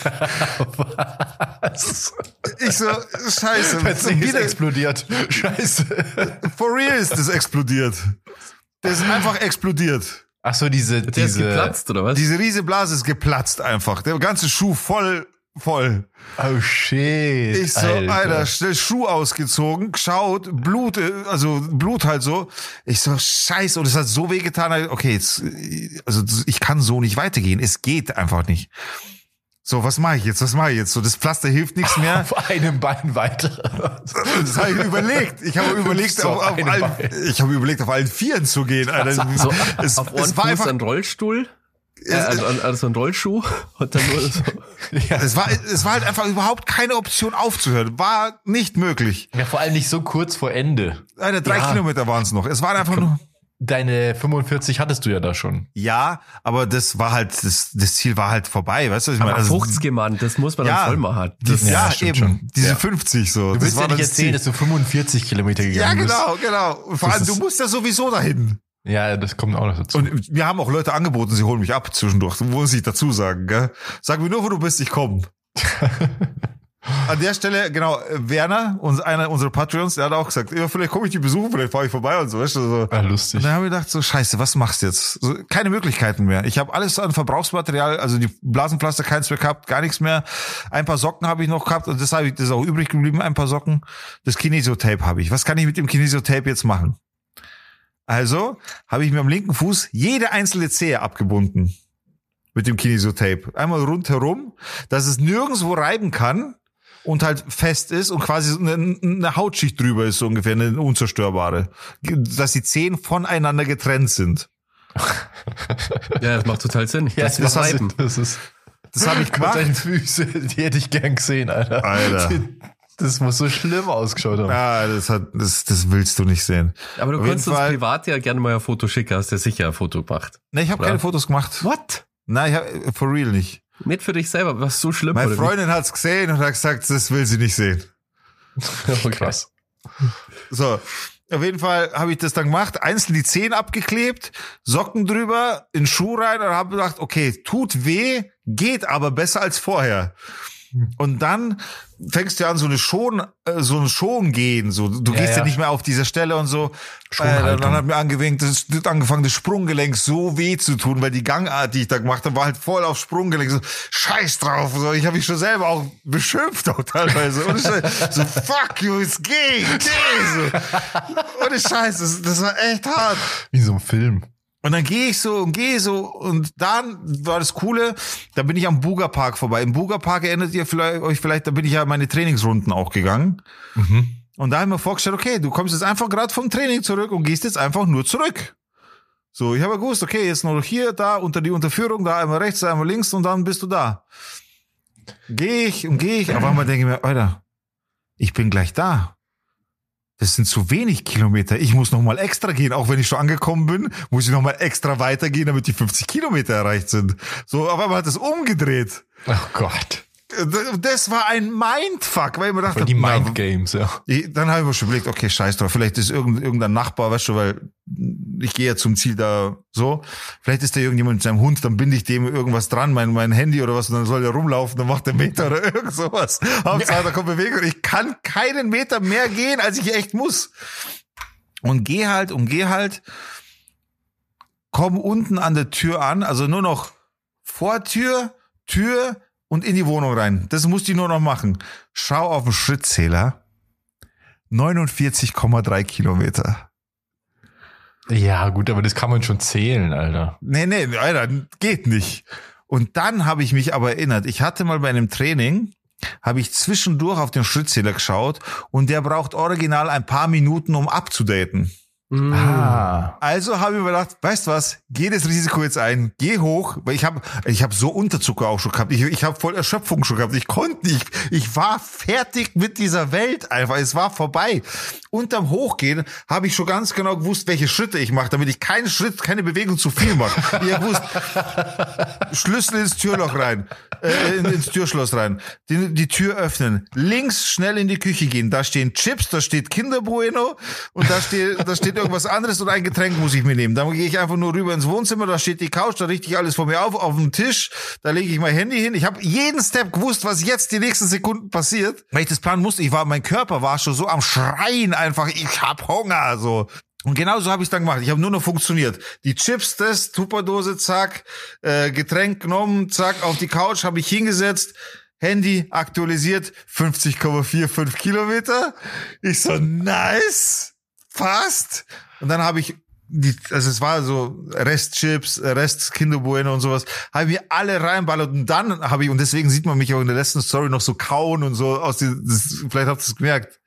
Was? Ich so, scheiße. Der ist wieder- explodiert. Scheiße. For real ist das explodiert. Der ist einfach explodiert. Ach so, diese, Der ist diese. geplatzt, oder was? Diese riese Blase ist geplatzt einfach. Der ganze Schuh voll, voll. Oh shit. Ich so, Alter, schnell Schuh ausgezogen, geschaut, Blut, äh, also Blut halt so. Ich so, scheiße, und es hat so wehgetan. Okay, jetzt, also ich kann so nicht weitergehen. Es geht einfach nicht. So, was mache ich jetzt? Was mache ich jetzt? So, das Pflaster hilft nichts mehr. Auf einem Bein weiter. Das habe ich überlegt. Ich habe überlegt, So, auf, auf allen, Bein. ich habe überlegt, auf allen Vieren zu gehen. Alter. so, es, auf es war Fuß einfach, ein Rollstuhl, äh, also, also ein Rollschuh und dann nur so. Ja. es war, es war halt einfach überhaupt keine Option aufzuhören. War nicht möglich. ja, vor allem nicht so kurz vor Ende. Alter, drei Ja. Kilometer waren es noch. Es waren einfach nur. Deine 45 hattest du ja da schon. Ja, aber das war halt, das, das Ziel war halt vorbei, weißt du, was ich meine? Aber Also, 50 Mann, das muss man Ja. dann voll machen. das, Ja, ja, eben, schon. diese Ja. 50 so. Du willst ja war nicht das erzählen, Ziel. dass du 45 Kilometer gegangen Ja, bist. genau, genau. Und Vor allem, du musst ja sowieso dahin. Ja, das kommt auch noch dazu. Und mir haben auch Leute angeboten, sie holen mich ab zwischendurch. Muss ich dazu sagen, gell? Sag mir nur, wo du bist, ich komme. An der Stelle, genau, Werner, uns, einer unserer Patreons, der hat auch gesagt, ja, vielleicht komme ich die besuchen, vielleicht fahre ich vorbei und so. Weißt du, so. ja, lustig. Und dann haben wir gedacht, so scheiße, was machst du jetzt? So, keine Möglichkeiten mehr. Ich habe alles an Verbrauchsmaterial, also die Blasenpflaster, keins mehr gehabt, gar nichts mehr. Ein paar Socken habe ich noch gehabt und das habe ich, das ist auch übrig geblieben, ein paar Socken. Das Kinesiotape habe ich. Was kann ich mit dem Kinesiotape jetzt machen? Also habe ich mir am linken Fuß jede einzelne Zehe abgebunden mit dem Kinesiotape. Einmal rundherum, dass es nirgendwo reiben kann und halt fest ist und quasi so eine, eine Hautschicht drüber ist, so ungefähr, eine unzerstörbare. Dass die Zehen voneinander getrennt sind. Ja, das macht total Sinn. ja, das, das, das, ist, das ist. Das habe ich Gott, deine gemacht. Füße, die hätte ich gern gesehen, Alter. Alter. Das muss so schlimm ausgeschaut haben. Ja, das hat, das, das willst du nicht sehen. aber du Auf kannst uns Fall- privat ja gerne mal ein Foto schicken, hast du sicher ein Foto gemacht. Ne, ich habe keine Fotos gemacht. What? Nein, ich hab, for real nicht. Nicht für dich selber, was so schlimm Meine oder wie? Freundin hat's gesehen und hat gesagt, das will sie nicht sehen. Okay. Krass. So, auf jeden Fall habe ich das dann gemacht, einzeln die Zehen abgeklebt, Socken drüber, in Schuh rein und habe gedacht, okay, tut weh, geht aber besser als vorher. Und dann fängst du an, so eine schon, äh, so ein schon gehen, so du Ja, gehst ja. ja. nicht mehr auf dieser Stelle und so. Äh, dann hat mir angewinkt, das das angefangen, das Sprunggelenk so weh zu tun, weil die Gangart, die ich da gemacht habe, war halt voll auf Sprunggelenk. So Scheiß drauf, so ich habe mich schon selber auch beschimpft auch teilweise. Und ich so fuck you, es geht, geh so. Ohne Scheiß, das, das war echt hart. Wie so ein Film. Und dann gehe ich so und gehe so und dann war das Coole, da bin ich am Buga Park vorbei. Im Buga Park erinnert ihr vielleicht, euch vielleicht, da bin ich ja meine Trainingsrunden auch gegangen. Und da habe ich mir vorgestellt, okay, du kommst jetzt einfach gerade vom Training zurück und gehst jetzt einfach nur zurück. So, ich habe gewusst, okay, jetzt nur hier, da, unter die Unterführung, da einmal rechts, da einmal links und dann bist du da. Gehe ich und gehe ich, auf einmal denke ich mir, Alter, ich bin gleich da. Das sind zu wenig Kilometer. Ich muss noch mal extra gehen. Auch wenn ich schon angekommen bin, muss ich noch mal extra weitergehen, damit die 50 Kilometer erreicht sind. So, auf einmal hat es umgedreht. Oh Gott. Das war ein Mindfuck, weil ich mir dachte, Voll die na, Mind Games, ja. dann habe ich mir schon überlegt, okay, scheiß drauf, vielleicht ist irgendein, irgendein Nachbar, weißt du, weil ich gehe ja zum Ziel da so, vielleicht ist da irgendjemand mit seinem Hund, dann binde ich dem irgendwas dran, mein, mein Handy oder was, und dann soll der rumlaufen, dann macht der Meter oder irgend sowas. Hauptsache, da kommt Bewegung. Ich kann keinen Meter mehr gehen, als ich echt muss. Und geh halt und geh halt, komm unten an der Tür an, also nur noch Vortür, Tür und in die Wohnung rein. Das musste ich nur noch machen. Schau auf den Schrittzähler. 49,3 Kilometer. Ja, gut, aber das kann man schon zählen, Alter. Nee, nee, Alter, geht nicht. Und dann habe ich mich aber erinnert, ich hatte mal bei einem Training, habe ich zwischendurch auf den Schrittzähler geschaut und der braucht original ein paar Minuten, um abzudaten. Mm. Ah. Also habe ich mir gedacht, weißt du was, geh das Risiko jetzt ein, geh hoch, weil ich habe ich hab so Unterzucker auch schon gehabt, ich, ich habe voll Erschöpfung schon gehabt, ich konnte nicht, ich war fertig mit dieser Welt einfach, es war vorbei. Unterm Hochgehen habe ich schon ganz genau gewusst, welche Schritte ich mache, damit ich keinen Schritt, keine Bewegung zu viel mache. Ich hab gewusst, Schlüssel ins Türloch rein, äh, in- ins Türschloss rein, die, die Tür öffnen, links schnell in die Küche gehen, da stehen Chips, da steht Kinder Bueno und da steht, da steht irgendwas anderes und ein Getränk muss ich mir nehmen. Dann gehe ich einfach nur rüber ins Wohnzimmer, da steht die Couch, da richte ich alles vor mir auf, auf den Tisch, da lege ich mein Handy hin. Ich habe jeden Step gewusst, was jetzt die nächsten Sekunden passiert. Weil ich das planen musste, ich war, mein Körper war schon so am Schreien einfach, ich hab Hunger, so. Und genau so habe ich dann gemacht. Ich habe nur noch funktioniert. Die Chips, das, Tupperdose, zack, äh, Getränk genommen, zack, auf die Couch, habe ich hingesetzt, Handy aktualisiert, 50,45 Kilometer. Ich so, nice, passt. Und dann habe ich die, also es war so Restchips, Rest Kinder Bueno und sowas, habe ich mir alle reinballert und dann habe ich, und deswegen sieht man mich auch in der letzten Story noch so kauen und so aus den, das, vielleicht habt ihr es gemerkt.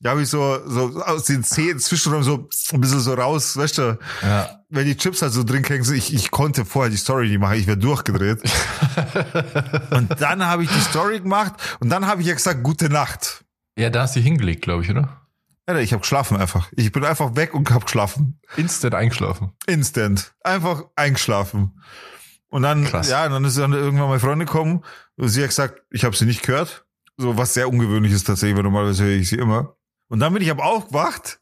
Da habe ich so, so aus den Zähnen zwischenräumen so ein bisschen so raus, weißt du, Ja. wenn die Chips halt so drin hängen, ich, ich konnte vorher die Story nicht machen, ich wäre durchgedreht. und dann habe ich die Story gemacht und dann habe ich ja gesagt, gute Nacht. Ja, da hast du hingelegt, glaube ich, oder? Alter, ich habe geschlafen einfach. Ich bin einfach weg und habe geschlafen. Instant eingeschlafen. Instant. Einfach eingeschlafen. Und dann, Krass. ja, dann ist dann irgendwann meine Freundin gekommen und sie hat gesagt, ich habe sie nicht gehört. So was sehr ungewöhnlich ist tatsächlich, weil normalerweise höre ich sie immer. Und dann bin ich aber aufgewacht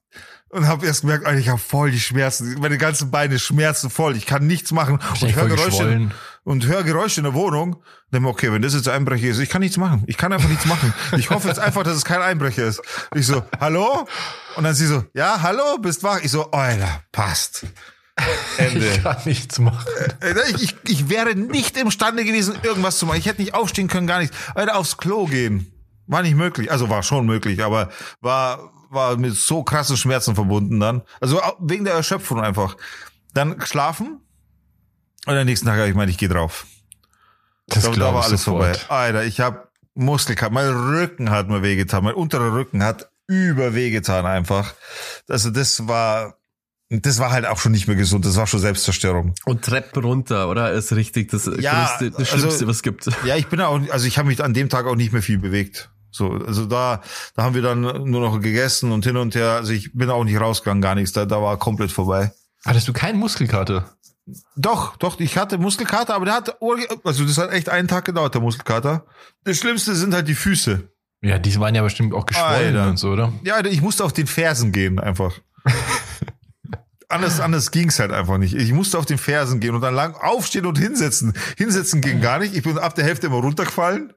und habe erst gemerkt, Alter, ich habe voll die Schmerzen. Meine ganzen Beine schmerzen voll. Ich kann nichts machen und Wahrscheinlich höre Geräusche geschwollen. Und höre Geräusche in der Wohnung. Denke mir, okay, wenn das jetzt Einbrecher ist, ich kann nichts machen. Ich kann einfach nichts machen. Ich hoffe jetzt einfach, dass es kein Einbrecher ist. Ich so, hallo? Und dann sie so, ja, hallo, bist wach? Ich so, Alter, passt. Ende. Ich kann nichts machen. Äh, Ich, ich, ich wäre nicht imstande gewesen, irgendwas zu machen. Ich hätte nicht aufstehen können, gar nichts. Alter, aufs Klo gehen. War nicht möglich. Also war schon möglich, aber war, war mit so krassen Schmerzen verbunden dann. Also wegen der Erschöpfung einfach. Dann schlafen. Und am nächsten Tag habe ich gemeint, ich gehe drauf. Das da, da glaube war ich alles sofort. vorbei. Alter, ich habe Muskelkater, mein Rücken hat mir wehgetan, mein unterer Rücken hat über wehgetan einfach. Also das war, das war halt auch schon nicht mehr gesund, das war schon Selbstzerstörung. Und Treppen runter, oder? Ist richtig das Ja, größte, das also- Schlimmste, was es gibt. Ja, ich bin auch, also ich habe mich an dem Tag auch nicht mehr viel bewegt. So, also da, da haben wir dann nur noch gegessen und hin und her. Also ich bin auch nicht rausgegangen, gar nichts. Da, da war komplett vorbei. Hattest du keinen Muskelkater? Doch, doch, ich hatte Muskelkater, aber der hat, also das hat echt einen Tag gedauert, der Muskelkater. Das Schlimmste sind halt die Füße. Ja, die waren ja bestimmt auch geschwollen Alter. und so, oder? Ja, ich musste auf den Fersen gehen, einfach. anders, anders ging's halt einfach nicht. Ich musste auf den Fersen gehen und dann lang aufstehen und hinsetzen. Hinsetzen ging gar nicht. Ich bin ab der Hälfte immer runtergefallen.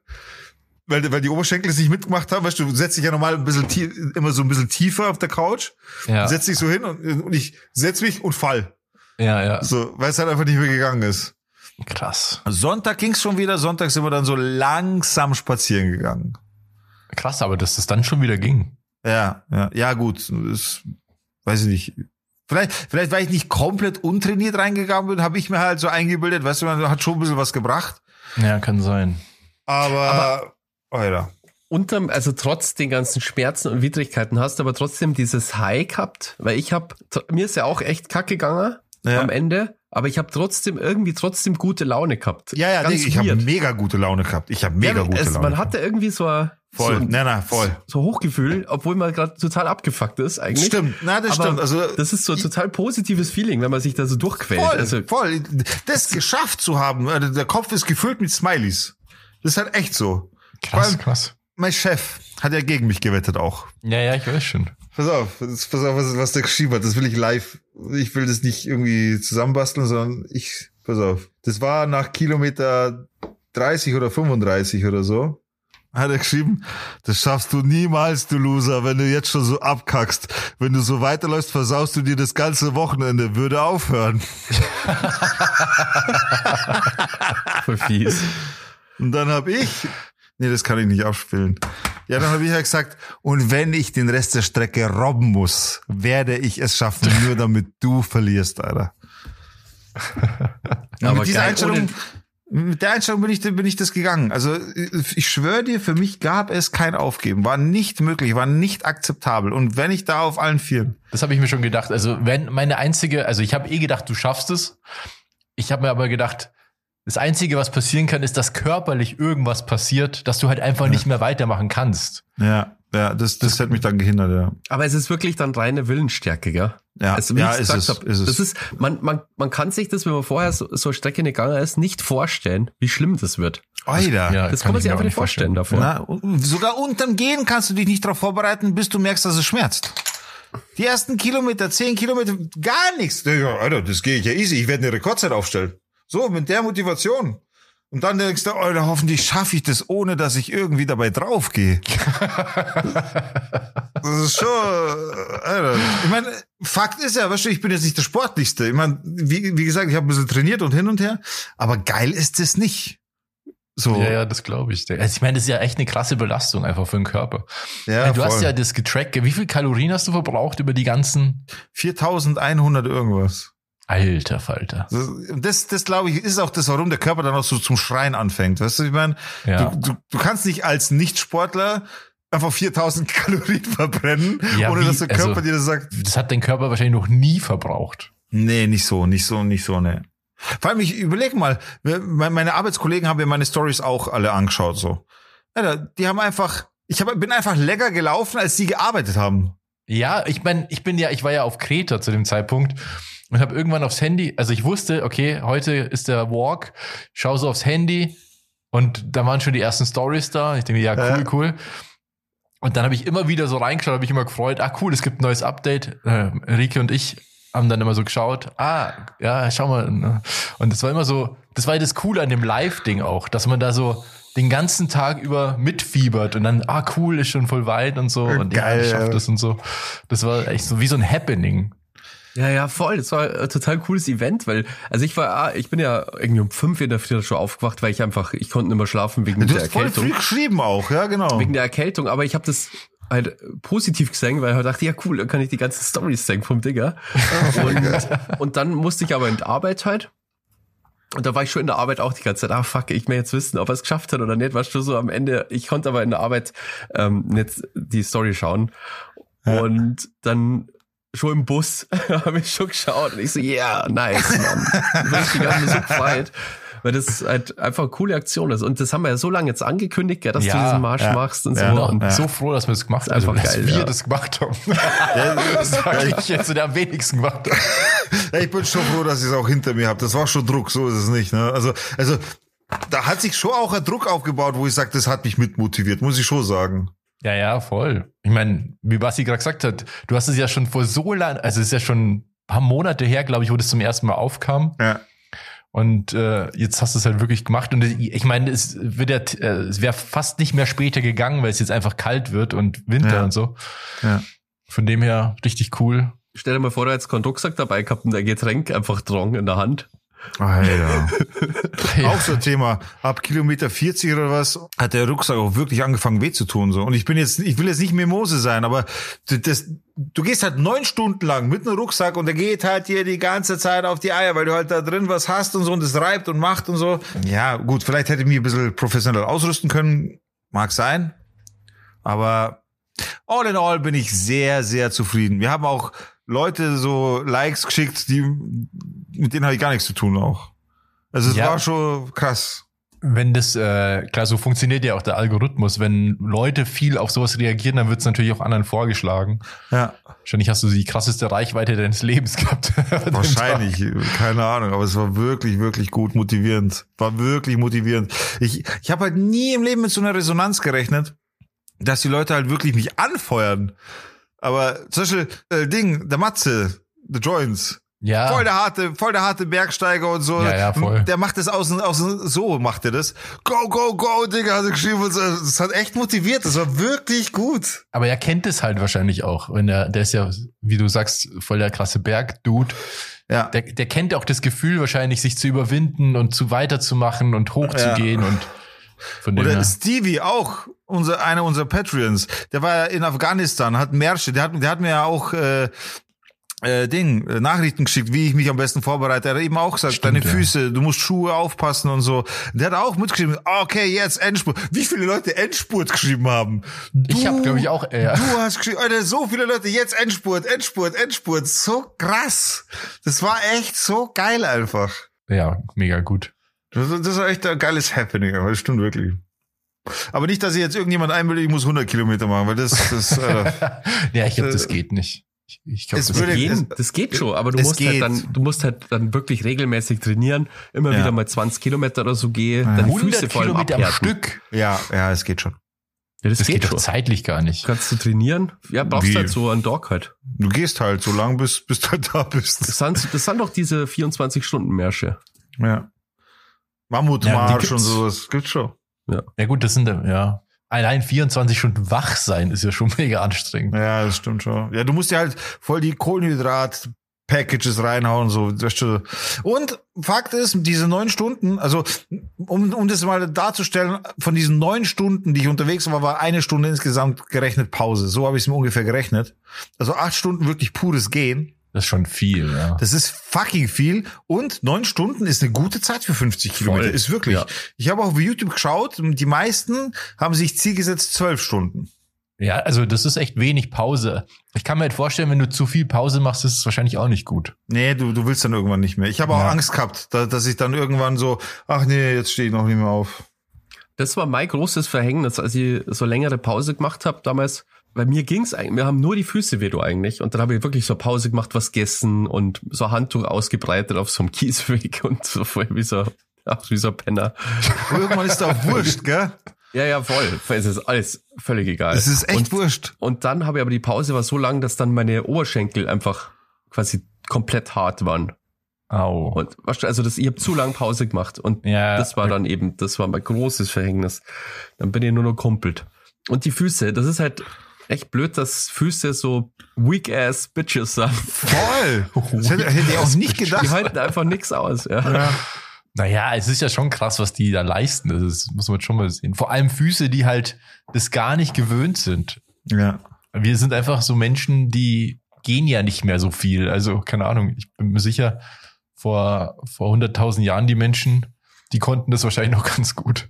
Weil, weil die Oberschenkel es nicht mitgemacht haben, weißt du, du setzt dich ja normal ein bisschen tie- immer so ein bisschen tiefer auf der Couch, Ja, setz dich so hin und, und ich setz mich und fall. Ja, ja. So, weil es halt einfach nicht mehr gegangen ist. Krass. Sonntag ging's schon wieder, Sonntag sind wir dann so langsam spazieren gegangen. Krass, aber dass das dann schon wieder ging. Ja, ja, ja, gut. Das, weiß ich nicht. Vielleicht, vielleicht, weil ich nicht komplett untrainiert reingegangen bin, habe ich mir halt so eingebildet, weißt du, man hat schon ein bisschen was gebracht. Ja, kann sein. Aber, Alter. Unterm, also trotz den ganzen Schmerzen und Widrigkeiten hast du aber trotzdem dieses High gehabt, weil ich hab, mir ist ja auch echt kacke gegangen Ja. am Ende, aber ich habe trotzdem irgendwie trotzdem gute Laune gehabt. Ja, ja, Ganz ich habe mega gute Laune gehabt. Ich habe mega ja, gute es, Laune. Man hatte irgendwie so ein, voll, so, na, na, voll. so Hochgefühl, obwohl man gerade total abgefuckt ist eigentlich. Stimmt, na, das Aber stimmt. Also, das ist so ein total positives Feeling, wenn man sich da so durchquält. voll, Also, voll. Das geschafft zu haben, also der Kopf ist gefüllt mit Smileys. Das ist halt echt so. Krass, krass. Mein Chef hat ja gegen mich gewettet auch. Ja, ja, ich weiß schon. Pass auf, pass auf, was, was der geschrieben hat. Das will ich live. Ich will das nicht irgendwie zusammenbasteln, sondern ich, pass auf. Das war nach Kilometer 30 oder 35 oder so. Hat er geschrieben, das schaffst du niemals, du Loser, wenn du jetzt schon so abkackst. Wenn du so weiterläufst, versaust du dir das ganze Wochenende. Würde aufhören. voll fies. Und dann habe ich, nee, das kann ich nicht abspielen. Ja, dann habe ich ja gesagt, und wenn ich den Rest der Strecke robben muss, werde ich es schaffen, nur damit du verlierst, Alter. Aber mit dieser geil, Einstellung, mit der Einstellung bin ich, bin ich das gegangen. Also ich schwöre dir, für mich gab es kein Aufgeben. War nicht möglich, war nicht akzeptabel. Und wenn ich da auf allen Vieren. Das habe ich mir schon gedacht. Also, wenn meine einzige, also ich habe eh gedacht, du schaffst es. Ich habe mir aber gedacht, das Einzige, was passieren kann, ist, dass körperlich irgendwas passiert, dass du halt einfach nicht mehr weitermachen kannst. Ja, ja, das, das hätte mich dann gehindert, ja. Aber es ist wirklich dann reine Willensstärke, gell? Ja, Also, wie ja ich ist, es, hab, ist es. Das ist, man, man, man kann sich das, wenn man vorher so, so eine Strecke nicht gegangen ist, nicht vorstellen, wie schlimm das wird. Alter. Ja, Das kann, man ich sich einfach nicht vorstellen, davor. Na, sogar unterm Gehen kannst du dich nicht darauf vorbereiten, bis du merkst, dass es schmerzt. Die ersten Kilometer, zehn Kilometer, gar nichts. Ja, Alter, das gehe ich ja easy. Ich werde eine Rekordzeit aufstellen. So, mit der Motivation. Und dann denkst du, Alter, hoffentlich schaffe ich das, ohne dass ich irgendwie dabei draufgehe. das ist schon, Alter. Ich meine, Fakt ist ja, weißt du, ich bin jetzt nicht der Sportlichste. Ich meine, wie, wie gesagt, ich habe ein bisschen trainiert und hin und her. Aber geil ist es nicht. So. Ja, ja, das glaube ich. Also ich meine, das ist ja echt eine krasse Belastung einfach für den Körper. Ja, Weil du hast voll. ja das getrackt. Wie viel Kalorien hast du verbraucht über die ganzen? 4100 irgendwas. Alter Falter. Das, das, glaube ich, ist auch das, warum der Körper dann auch so zum Schreien anfängt. Weißt du, ich meine, Ja. du, du, du kannst nicht als Nichtsportler einfach 4000 Kalorien verbrennen, Ja, ohne wie? dass der Körper Also- dir das sagt. Das hat dein Körper wahrscheinlich noch nie verbraucht. Nee, nicht so, nicht so, nicht so, nee. Vor allem, ich überlege mal, meine Arbeitskollegen haben ja meine Stories auch alle angeschaut, so. Alter, die haben einfach, ich hab, bin einfach lecker gelaufen, als die gearbeitet haben. Ja, ich meine, ich bin ja, ich war ja auf Kreta zu dem Zeitpunkt und habe irgendwann aufs Handy, also ich wusste, okay, heute ist der Walk, schau so aufs Handy und da waren schon die ersten Stories da. Ich denke, ja, cool, Ja. cool. Und dann habe ich immer wieder so reingeschaut, habe ich immer gefreut, ah cool, es gibt ein neues Update. Äh, Rike und ich haben dann immer so geschaut, ah, ja, schau mal. Und das war immer so, das war das Coole an dem Live-Ding auch, dass man da so den ganzen Tag über mitfiebert und dann, ah cool, ist schon voll weit und so und ja, Geil, ich schaff das und so. Das war echt so wie so ein Happening. Ja, ja, voll. Das war ein total cooles Event, weil, also ich war, ah, ich bin ja irgendwie um fünf in der Früh schon aufgewacht, weil ich einfach, ich konnte nicht mehr schlafen wegen Du der hast voll Erkältung. früh geschrieben auch, ja, genau. Wegen der Erkältung, aber ich habe das halt positiv gesehen, weil ich halt dachte, ja cool, dann kann ich die ganzen Stories sehen vom Digger. und, und dann musste ich aber in die Arbeit halt. Und da war ich schon in der Arbeit auch die ganze Zeit, ah fuck, ich will jetzt wissen, ob er es geschafft hat oder nicht. Weißt du, so am Ende, ich konnte aber in der Arbeit ähm, nicht die Story schauen. Ja. Und dann schon im Bus habe ich schon geschaut und ich so, yeah, nice, Mann. Richtig, mich so gefreut. Weil das halt einfach eine coole Aktion ist. Und das haben wir ja so lange jetzt angekündigt, ja, dass Ja, du diesen Marsch ja, machst und ja. so. und Und so froh, dass wir das gemacht haben. Also, dass geil, wir ja. das gemacht haben. das war ich jetzt so der am wenigsten gemacht haben. Ja, ich bin schon froh, dass ich es auch hinter mir habe. Das war schon Druck, so ist es nicht. Ne? Also, also da hat sich schon auch ein Druck aufgebaut, wo ich sage, das hat mich mitmotiviert, muss ich schon sagen. Ja, ja, voll. Ich meine, wie Basti gerade gesagt hat, du hast es ja schon vor so lang, also es ist ja schon ein paar Monate her, glaube ich, wo das zum ersten Mal aufkam. Ja. Und äh, jetzt hast du es halt wirklich gemacht. Und ich meine, es wird ja, äh, es wäre fast nicht mehr später gegangen, weil es jetzt einfach kalt wird und Winter Ja. und so. Ja. Von dem her richtig cool. stell dir mal vor, du hättest keinen Rucksack dabei gehabt und ein Getränk einfach drang in der Hand. Alter. Ja. Auch so ein Thema. Ab Kilometer 40 oder was hat der Rucksack auch wirklich angefangen weh zu tun. So. Und ich bin jetzt, ich will jetzt nicht Mimose sein, aber du- das, du gehst halt neun Stunden lang mit einem Rucksack und der geht halt dir die ganze Zeit auf die Eier, weil du halt da drin was hast und so und es reibt und macht und so. Ja, gut, vielleicht hätte ich mich ein bisschen professionell ausrüsten können. Mag sein. Aber all in all bin ich sehr, sehr zufrieden. Wir haben auch Leute so Likes geschickt, die, mit denen habe ich gar nichts zu tun auch. Also es Ja. war schon krass. Wenn das, äh, klar, so funktioniert ja auch der Algorithmus. Wenn Leute viel auf sowas reagieren, dann wird es natürlich auch anderen vorgeschlagen. Ja, Wahrscheinlich hast du die krasseste Reichweite deines Lebens gehabt. wahrscheinlich. Keine Ahnung, aber es war wirklich, wirklich gut motivierend. War wirklich motivierend. Ich, ich habe halt nie im Leben mit so einer Resonanz gerechnet, dass die Leute halt wirklich mich anfeuern. Aber zum Beispiel, äh, Ding, der Matze, The Joints, Ja. voll der harte, voll der harte Bergsteiger und so. Ja, ja, voll. Der macht das aus, aus so macht er das. Go, go, go, Digga, hat er geschrieben und so. Das hat echt motiviert. Das war wirklich gut. Aber er kennt es halt wahrscheinlich auch. Wenn er, der ist ja, wie du sagst, voll der krasse Berg-Dude. Ja. Der, der kennt auch das Gefühl wahrscheinlich, sich zu überwinden und zu weiterzumachen und hochzugehen und von dem Oder her. Stevie auch, unser, einer unserer Patreons. Der war ja in Afghanistan, hat Märsche, der hat, der hat mir ja auch, äh, äh, Ding, äh, Nachrichten geschickt, wie ich mich am besten vorbereite. Er hat eben auch gesagt, Stimmt, deine ja. Füße, du musst Schuhe aufpassen und so. Der hat auch mitgeschrieben, okay, jetzt Endspurt. Wie viele Leute Endspurt geschrieben haben? Du, Ich habe, glaube ich, auch, äh, Du hast geschrieben, Alter, so viele Leute, jetzt Endspurt, Endspurt, Endspurt. So krass. Das war echt so geil einfach. ja, mega gut. Das, das war echt ein geiles Happening, aber das stimmt wirklich. Aber nicht, dass ich jetzt irgendjemand einbilde, ich muss 100 Kilometer machen, weil das, das, äh, ja, ich glaube, das Äh, geht nicht. Ich, ich glaube, es das würde- Das, es- gehen, das geht schon, aber du musst geht. halt dann, du musst halt dann wirklich regelmäßig trainieren, immer Ja. wieder mal 20 Kilometer oder so gehe, deine 100 Füße vor allem Kilometer am abhärten. Stück. ja, ja, es geht schon. Ja, das, Das geht, geht doch schon. zeitlich gar nicht. Kannst du trainieren? Ja, brauchst Wie? halt so einen Dog halt. Du gehst halt so lang, bis, bis du halt da bist. Das sind, das sind doch diese 24-Stunden-Märsche. Ja. Mammutmarsch Ja, und sowas. Gibt's schon. Ja gut, das sind, ja, allein 24 Stunden wach sein ist ja schon mega anstrengend. Ja, das stimmt schon. Ja, du musst ja halt voll die Kohlenhydrat Packages reinhauen, so. Und Fakt ist, diese neun Stunden, also um, um das mal darzustellen, von diesen neun Stunden, die ich unterwegs war, war eine Stunde insgesamt gerechnet Pause. So habe ich es mir ungefähr gerechnet. Also acht Stunden wirklich pures Gehen. Das ist schon viel, ja. Das ist fucking viel. Und neun Stunden ist eine gute Zeit für 50 Kilometer. Ist wirklich. Ja. Ich habe auch auf YouTube geschaut. Die meisten haben sich Ziel gesetzt zwölf Stunden. Ja, also das ist echt wenig Pause. Ich kann mir halt vorstellen, wenn du zu viel Pause machst, ist es wahrscheinlich auch nicht gut. Nee, du, du willst dann irgendwann nicht mehr. Ich habe auch Ja. Angst gehabt, da, dass ich dann irgendwann so, ach nee, jetzt stehe ich noch nicht mehr auf. Das war mein großes Verhängnis, als ich so längere Pause gemacht habe damals. Bei mir ging's eigentlich, wir haben nur die Füße weh, du eigentlich. Und dann habe ich wirklich so Pause gemacht, was gegessen und so ein Handtuch ausgebreitet auf so einem Kiesweg und so voll wie so, ach, wie so ein Penner. Und irgendwann ist da wurscht, gell? Ja, ja, voll. Es ist alles völlig egal. Es ist echt und, wurscht. Und dann habe ich aber die Pause war so lang, dass dann meine Oberschenkel einfach quasi komplett hart waren. Au. Und also das, ich habe zu lang Pause gemacht und Ja. das war dann eben, das war mein großes Verhängnis. Dann bin ich nur noch kumpelt. Und die Füße, das ist halt echt blöd, dass Füße so weak ass bitches sind. Voll. Das hätte, hätte ich auch nicht Die gedacht. halten einfach nix aus. Ja. Ja. Naja, es ist ja schon krass, was die da leisten. Das muss man schon mal sehen. Vor allem Füße, die halt das gar nicht gewöhnt sind. ja. Wir sind einfach so Menschen, die gehen ja nicht mehr so viel. Also, keine Ahnung, ich bin mir sicher, vor, vor 100.000 Jahren die Menschen, die konnten das wahrscheinlich noch ganz gut.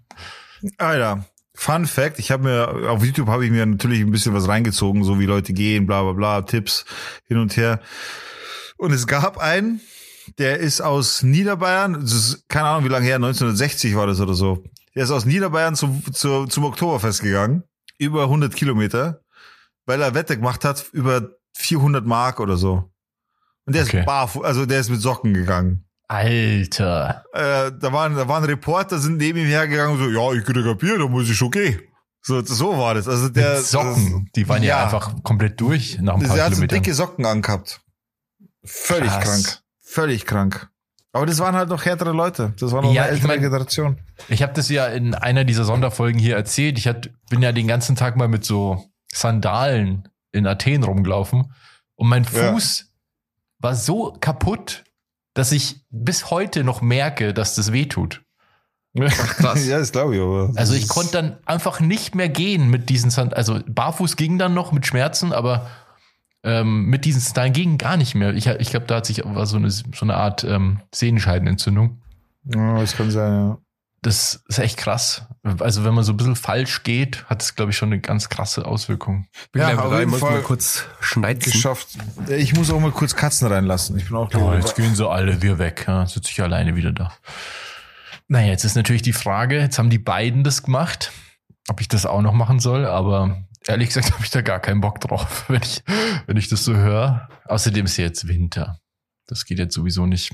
Alter, Fun Fact, ich habe mir, auf YouTube habe ich mir natürlich ein bisschen was reingezogen, so wie Leute gehen, bla bla bla, Tipps hin und her. Und es gab einen, der ist aus Niederbayern, das ist, keine Ahnung wie lange her, 1960 war das oder so. Der ist aus Niederbayern zum, zu, zum Oktoberfest gegangen, über 100 Kilometer, weil er Wette gemacht hat über 400 Mark oder so. Und der Okay. ist barfuß, also der ist mit Socken gegangen. Alter. Äh, da waren, da waren Reporter, sind neben ihm hergegangen so, ja, ich krieg ein Bier, da muss ich schon gehen. So, so war das. Also der Mit Socken, die waren ja, ja. einfach komplett durch nach ein paar Der hat so dicke Socken angehabt. Völlig Krass. krank. Völlig krank. Aber das waren halt noch härtere Leute. Das war noch Ja, eine ich ältere mein- Generation. Ich habe das ja in einer dieser Sonderfolgen hier erzählt. Ich hat, bin ja den ganzen Tag mal mit so Sandalen in Athen rumgelaufen und mein Ja. Fuß war so kaputt, dass ich bis heute noch merke, dass das weh tut. Krass. ja, das glaube ich aber. Also ich konnte dann einfach nicht mehr gehen mit diesen Sand also barfuß ging dann noch mit Schmerzen, aber ähm, mit diesen Sandalen ging gar nicht mehr. Ich, ich glaube, da hat sich war so eine so eine Art ähm, Sehenscheidenentzündung. Ja, das kann sein, ja. Das ist echt krass. Also wenn man so ein bisschen falsch geht, hat es, glaube ich, schon eine ganz krasse Auswirkung. Bin Ja, auf jeden muss Fall mal kurz schneiden. Geschafft. Ich muss auch mal kurz Katzen reinlassen. Ich bin auch Oh, jetzt gehen sie alle, wir weg. Ja, sitze ich alleine wieder da. Naja, jetzt ist natürlich die Frage, jetzt haben die beiden das gemacht, ob ich das auch noch machen soll, aber ehrlich gesagt habe ich da gar keinen Bock drauf, wenn ich, wenn ich das so höre. Außerdem ist ja jetzt Winter. Das geht jetzt sowieso nicht.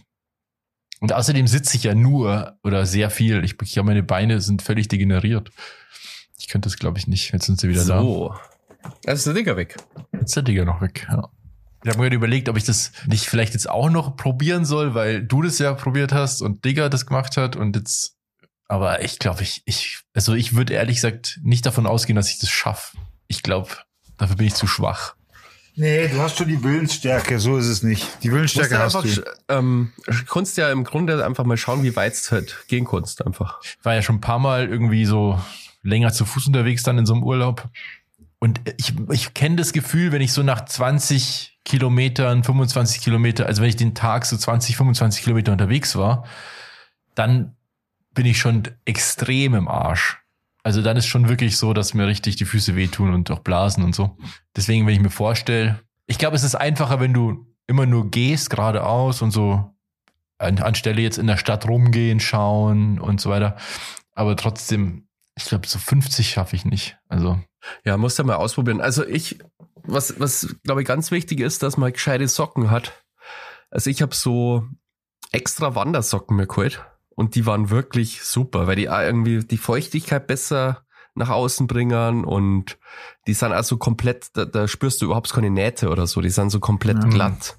Und außerdem sitze ich ja nur oder sehr viel. Ich, ich meine Beine sind völlig degeneriert. Ich könnte das, glaube ich, nicht. Jetzt sind sie wieder da. so. Jetzt ist der Digger weg. Jetzt ist der Digger noch weg. Ja. Ich habe mir überlegt, ob ich das nicht vielleicht jetzt auch noch probieren soll, weil du das ja probiert hast und Digger das gemacht hat und jetzt. Aber ich glaube, ich, ich, also ich würde ehrlich gesagt nicht davon ausgehen, dass ich das schaffe. Ich glaube, dafür bin ich zu schwach. Nee, du hast schon die Willensstärke, so ist es nicht. Die Willensstärke hast einfach, du. sch- ähm, kannst ja im Grunde einfach mal schauen, wie weit es halt gehen kannst einfach. Ich war ja schon ein paar Mal irgendwie so länger zu Fuß unterwegs dann in so einem Urlaub. Und ich, ich kenne das Gefühl, wenn ich so nach 20 Kilometern, 25 Kilometer, also wenn ich den Tag so 20, 25 Kilometer unterwegs war, dann bin ich schon extrem im Arsch. Also dann ist schon wirklich so, dass mir richtig die Füße wehtun und auch blasen und so. Deswegen, wenn ich mir vorstelle, ich glaube, es ist einfacher, wenn du immer nur gehst, geradeaus und so an, anstelle jetzt in der Stadt rumgehen, schauen und so weiter. Aber trotzdem, ich glaube, so 50 schaffe ich nicht. Also, Ja, musst du mal ausprobieren. Also ich, was, was glaube ich ganz wichtig ist, dass man gescheite Socken hat. Also ich habe so extra Wandersocken mir geholt und die waren wirklich super, weil die auch irgendwie die Feuchtigkeit besser nach außen bringen und die sind also komplett, da, da spürst du überhaupt keine Nähte oder so, die sind so komplett Mhm. glatt.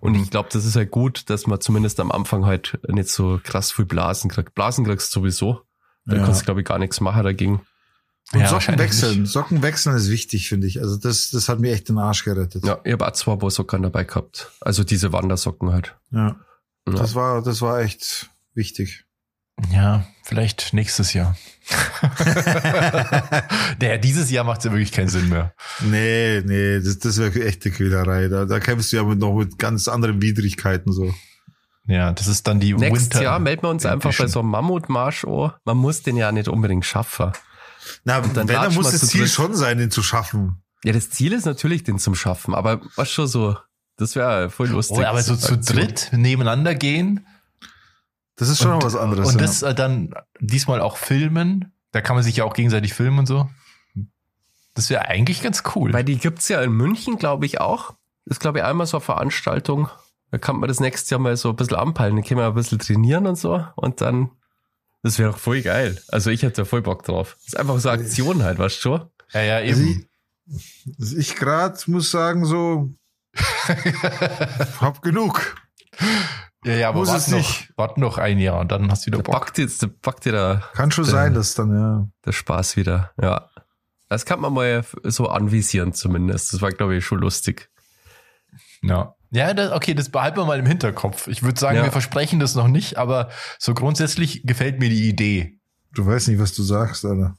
Und ich glaube, das ist halt gut, dass man zumindest am Anfang halt nicht so krass viel Blasen kriegt. Blasen kriegst du sowieso. Da Ja. kannst du, glaube ich, gar nichts machen dagegen. Und Ja, Socken wechseln. nicht. Socken wechseln ist wichtig, finde ich. Also das, das hat mir echt den Arsch gerettet. Ja, ich habe auch zwei Socken dabei gehabt. Also diese Wandersocken halt. ja. Ja. Das war, das war echt wichtig. ja, vielleicht nächstes Jahr. naja, dieses Jahr macht es ja wirklich keinen Sinn mehr. Nee, nee, das, das wäre echte Quälerei. Da, da kämpfst du ja mit, noch mit ganz anderen Widrigkeiten so. Ja, das ist dann die Nächstes Winter. Jahr melden wir uns einfach bei Edition. so einem Mammutmarsch an. Man muss den ja nicht unbedingt schaffen. Na, dann wenn, dann muss das Ziel schon sein, den zu schaffen. Ja, das Ziel ist natürlich, den zum Schaffen. Aber was schon so, das wäre voll lustig. Oh, aber so zu dritt nebeneinander gehen Das ist schon und, noch was anderes. und ja. das äh, dann diesmal auch filmen. Da kann man sich ja auch gegenseitig filmen und so. Das wäre eigentlich ganz cool. Weil die gibt's ja in München, glaube ich, auch. Das ist, glaube ich, einmal so eine Veranstaltung. Da kann man das nächste Jahr mal so ein bisschen anpeilen. Dann können wir ein bisschen trainieren und so. Und dann Das wäre doch voll geil. Also ich hätte da voll Bock drauf. Das ist einfach so Aktion halt, weißt du schon? Ja, ja, Also eben. ich, ich gerade muss sagen, so, hab genug. Ja, ja, aber Muss wart es noch, nicht. wart noch ein Jahr und dann hast du wieder Bock. packt jetzt, da packt dir da Kann schon Äh. sein, dass dann, ja. der Spaß wieder. Ja. Das kann man mal so anvisieren zumindest. Das war, glaube ich, schon lustig. Ja. Ja, das, okay, das behalten wir mal im Hinterkopf. Ich würde sagen, Ja. wir versprechen das noch nicht, aber so grundsätzlich gefällt mir die Idee. Du weißt nicht, was du sagst, Alter.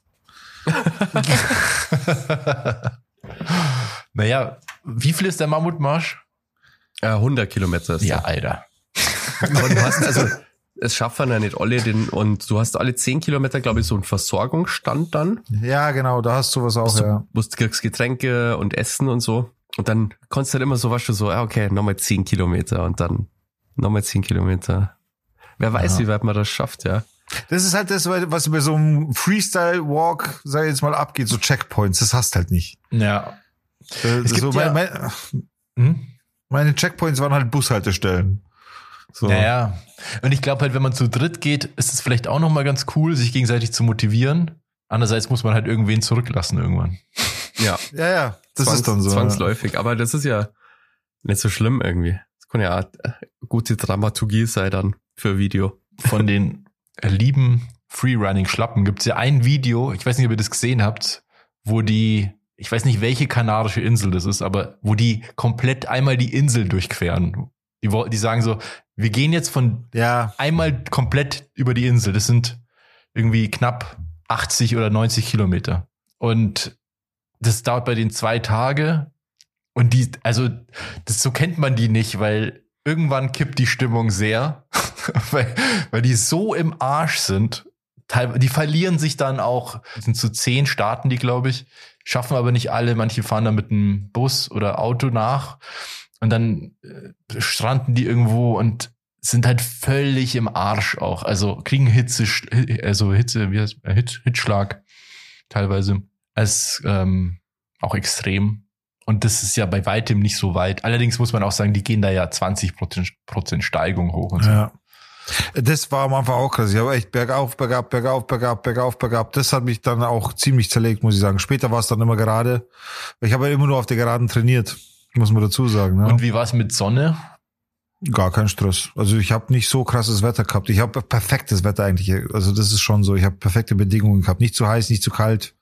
naja, wie viel ist der Mammutmarsch? Äh, 100 Kilometer ist Ja, der. Alter. Aber du hast also, es schaffen ja nicht alle den, und du hast alle 10 Kilometer, glaube ich, so einen Versorgungsstand dann. Ja, genau, da hast du was auch, du ja. musst, kriegst Getränke und Essen und so. Und dann kannst du halt immer so, was du so, ah, okay, nochmal 10 Kilometer und dann nochmal 10 Kilometer. Wer weiß, Ja. wie weit man das schafft, ja. Das ist halt das, was bei so einem Freestyle-Walk, sag ich jetzt mal, abgeht, so Checkpoints, das hast halt nicht. Ja. Äh, Es gibt so ja- mein, mein, Hm? meine Checkpoints waren halt Bushaltestellen. So. Naja. Und ich glaube halt, wenn man zu dritt geht, ist es vielleicht auch nochmal ganz cool, sich gegenseitig zu motivieren. Andererseits muss man halt irgendwen zurücklassen irgendwann. Ja, Ja, ja, das zwangs- ist dann so. Zwangsläufig. Aber das ist ja nicht so schlimm irgendwie. Das kann ja auch äh, gute Dramaturgie sein dann für Video. Von den lieben Freerunning-Schlappen gibt's ja ein Video, ich weiß nicht, ob ihr das gesehen habt, wo die, ich weiß nicht, welche kanarische Insel das ist, aber wo die komplett einmal die Insel durchqueren. Die, die sagen so, wir gehen jetzt von Ja, einmal komplett über die Insel. Das sind irgendwie knapp 80 oder 90 Kilometer. Und das dauert bei den zwei Tage. Und die, also, das, so kennt man die nicht, weil irgendwann kippt die Stimmung sehr, weil, weil die so im Arsch sind. Die verlieren sich dann auch, sind zu zehn Staaten die, glaube ich, schaffen aber nicht alle. Manche fahren da mit einem Bus oder Auto nach. Und dann äh, stranden die irgendwo und sind halt völlig im Arsch auch. Also kriegen Hitze, also Hitze, wie heißt, äh, Hit, Hitschlag teilweise. Als ähm, auch extrem. Und das ist ja bei weitem nicht so weit. Allerdings muss man auch sagen, die gehen da ja 20 Prozent, Prozent Steigung hoch und so. ja. Das war am Anfang auch krass. Ich habe echt bergauf, bergab, bergauf, bergab, bergauf, bergab. Das hat mich dann auch ziemlich zerlegt, muss ich sagen. Später war es dann immer gerade. Ich habe ja immer nur auf der Geraden trainiert, muss man dazu sagen. Ne? Und wie war es mit Sonne? Gar kein Stress. Also ich habe nicht so krasses Wetter gehabt. Ich habe perfektes Wetter eigentlich. Also das ist schon so. Ich habe perfekte Bedingungen gehabt. Nicht zu heiß, nicht zu kalt.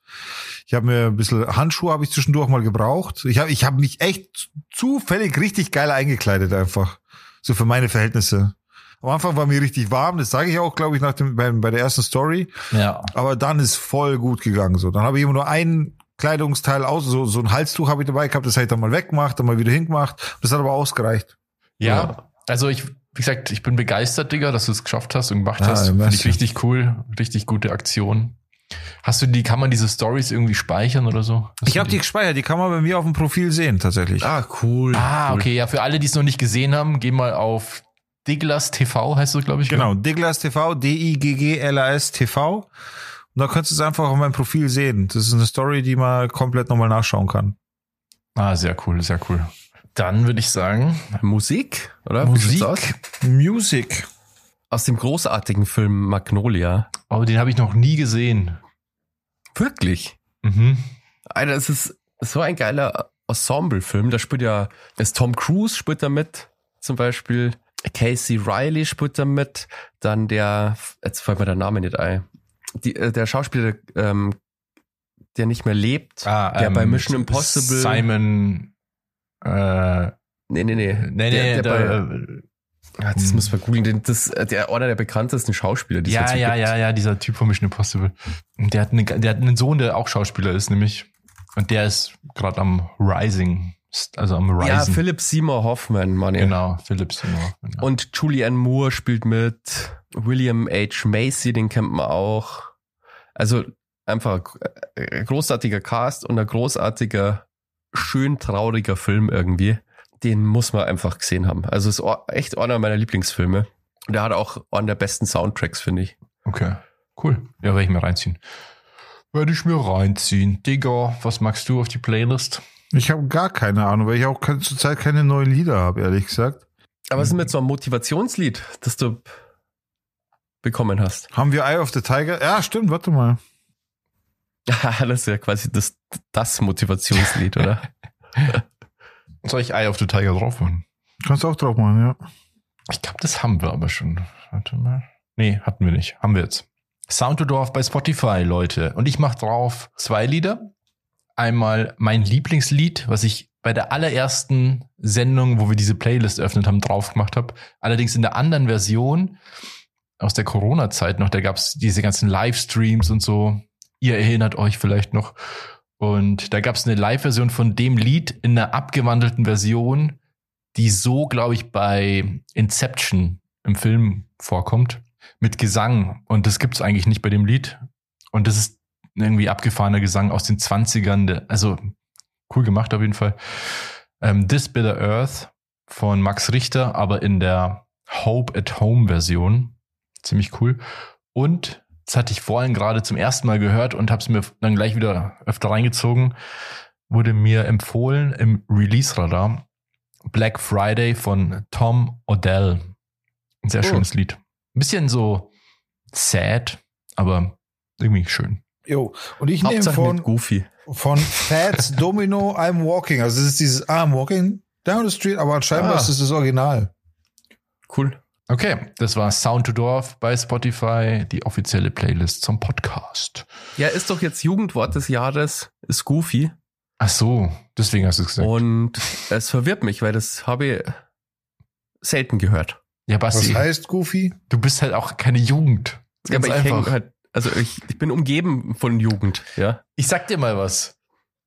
Ich habe mir ein bisschen Handschuhe habe ich zwischendurch mal gebraucht. Ich habe ich hab mich echt zufällig richtig geil eingekleidet einfach. So für meine Verhältnisse. Am Anfang war mir richtig warm. Das sage ich auch, glaube ich, nach dem bei, bei der ersten Story. Ja. Aber dann ist voll gut gegangen. So, dann habe ich immer nur ein Kleidungsteil aus, so so ein Halstuch habe ich dabei gehabt. Das habe ich dann mal weggemacht, dann mal wieder hingemacht. Das hat aber ausgereicht. Ja. Ja. Also ich, wie gesagt, ich bin begeistert, Digga, dass du es geschafft hast und gemacht Ah, hast. Finde ich richtig cool. Richtig gute Aktion. Hast du die, kann man diese Stories irgendwie speichern oder so? Hast Ich habe die gespeichert, die kann man bei mir auf dem Profil sehen, tatsächlich. Ah, cool. Ah, cool. okay. Ja, für alle, die es noch nicht gesehen haben, geh mal auf Diglas TV, heißt es, glaube ich. Genau, Diglas TV, D-I-G-G-L-A-S TV. Und da kannst du es einfach auf meinem Profil sehen. Das ist eine Story, die man komplett nochmal nachschauen kann. Ah, sehr cool, sehr cool. Dann würde ich sagen, Musik, oder? Musik. aus? Music. Aus dem großartigen Film Magnolia. Aber den habe ich noch nie gesehen. Wirklich? Mhm. Alter, es ist so ein geiler Ensemble-Film. Da spielt ja, ist Tom Cruise spielt da mit, zum Beispiel. Casey Riley spielt da mit. Dann der, jetzt fällt mir der Name nicht ein. Die, äh, der Schauspieler, ähm, der nicht mehr lebt. Ah, Der bei Mission Impossible- Simon. Äh, Nee, nee, nee. nee, nee, der, der bei, äh, ah, das muss man googeln. Das, äh, der, einer der bekanntesten Schauspieler, die es ja, ja, gibt. ja, ja, dieser Typ von Mission Impossible. Und der hat, eine, der hat einen Sohn, der auch Schauspieler ist, nämlich. Und der ist gerade am Rising. Also am Rising. Ja, Philip Seymour Hoffman, Mann. ja. Genau, Philipp Seymour. Genau. Und Julianne Moore spielt mit. William H. Macy, den kennt man auch. Also einfach äh, ein großartiger Cast und ein großartiger, schön trauriger Film irgendwie. Den muss man einfach gesehen haben. Also ist echt einer meiner Lieblingsfilme. Und der hat auch einen der besten Soundtracks, finde ich. Okay, cool. Ja, werde ich mir reinziehen. Werde ich mir reinziehen. Digga, was magst du auf die Playlist? Ich habe gar keine Ahnung, weil ich auch zurzeit keine neuen Lieder habe, ehrlich gesagt. Aber was ist mit so einem Motivationslied, dass du bekommen hast. Haben wir Eye of the Tiger? Ja, stimmt, warte mal. das ist ja quasi das, das Motivationslied, oder? Soll ich Eye of the Tiger drauf machen? Kannst du auch drauf machen, ja. Ich glaube, das haben wir aber schon. Warte mal. Nee, hatten wir nicht. Haben wir jetzt. Sound to Dorf bei Spotify, Leute. Und ich mache drauf zwei Lieder. Einmal mein Lieblingslied, was ich bei der allerersten Sendung, wo wir diese Playlist eröffnet haben, drauf gemacht habe. Allerdings in der anderen Version aus der Corona-Zeit noch. Da gab's diese ganzen Livestreams und so. Ihr erinnert euch vielleicht noch. Und da gab's eine Live-Version von dem Lied in einer abgewandelten Version, die so, glaube ich, bei Inception im Film vorkommt, mit Gesang. Und das gibt's eigentlich nicht bei dem Lied. Und das ist irgendwie abgefahrener Gesang aus den 20ern. Der- Also cool gemacht auf jeden Fall. Ähm, This Bitter Earth von Max Richter, aber in der Hope at Home Version. Ziemlich cool. Und das hatte ich vorhin gerade zum ersten Mal gehört und habe es mir dann gleich wieder öfter reingezogen. Wurde mir empfohlen im Release-Radar. Black Friday von Tom Odell. Ein sehr Oh. schönes Lied. Ein bisschen so sad, aber irgendwie schön. Jo. Und ich nehme von, Goofy. von Fats Domino I'm Walking. Also das ist dieses I'm Walking down the street, aber scheinbar Ah. ist es das Original. Cool. Okay, das war Sound to Dorf bei Spotify, die offizielle Playlist zum Podcast. Ja, ist doch jetzt Jugendwort des Jahres, ist Goofy. Ach so, deswegen hast du es gesagt. Und es verwirrt mich, weil das habe ich selten gehört. ja, Was Basti, heißt Goofy? du bist halt auch keine Jugend. Ja, Ganz aber ich häng halt, also ich, ich bin umgeben von Jugend, ja. Ich sag dir mal was.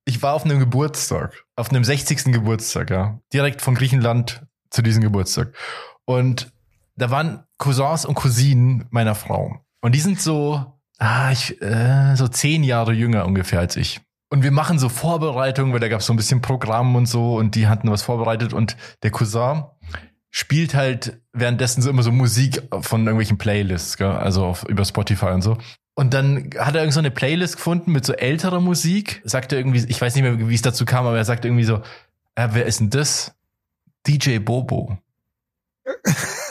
Ich war auf einem Geburtstag, auf einem 60. Geburtstag, ja. Direkt von Griechenland zu diesem Geburtstag. Und da waren Cousins und Cousinen meiner Frau. Und die sind so, ah, ich, äh, so zehn Jahre jünger ungefähr als ich. Und wir machen so Vorbereitungen, weil da gab es so ein bisschen Programm und so und die hatten was vorbereitet und der Cousin spielt halt währenddessen so immer so Musik von irgendwelchen Playlists, gell? also auf, über Spotify und so. Und dann hat er irgend so eine Playlist gefunden mit so älterer Musik. Sagte irgendwie, ich weiß nicht mehr, wie es dazu kam, aber er sagte irgendwie so, äh, wer ist denn das? DJ Bobo.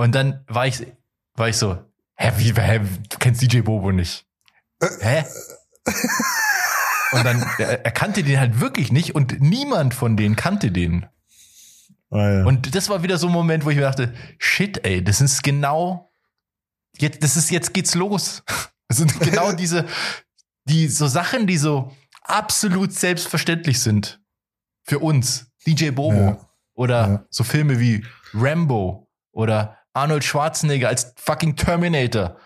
Und dann war ich, war ich so, hä, wie, hä, du kennst DJ Bobo nicht? Hä? Und dann, er, er kannte den halt wirklich nicht und niemand von denen kannte den. Ah, ja. Und das war wieder so ein Moment, wo ich mir dachte, shit, ey, das ist genau, jetzt, das ist, jetzt geht's los. Das sind genau diese, die, so Sachen, die so absolut selbstverständlich sind. Für uns. DJ Bobo. Ja. Oder Ja. so Filme wie Rambo oder Arnold Schwarzenegger als fucking Terminator.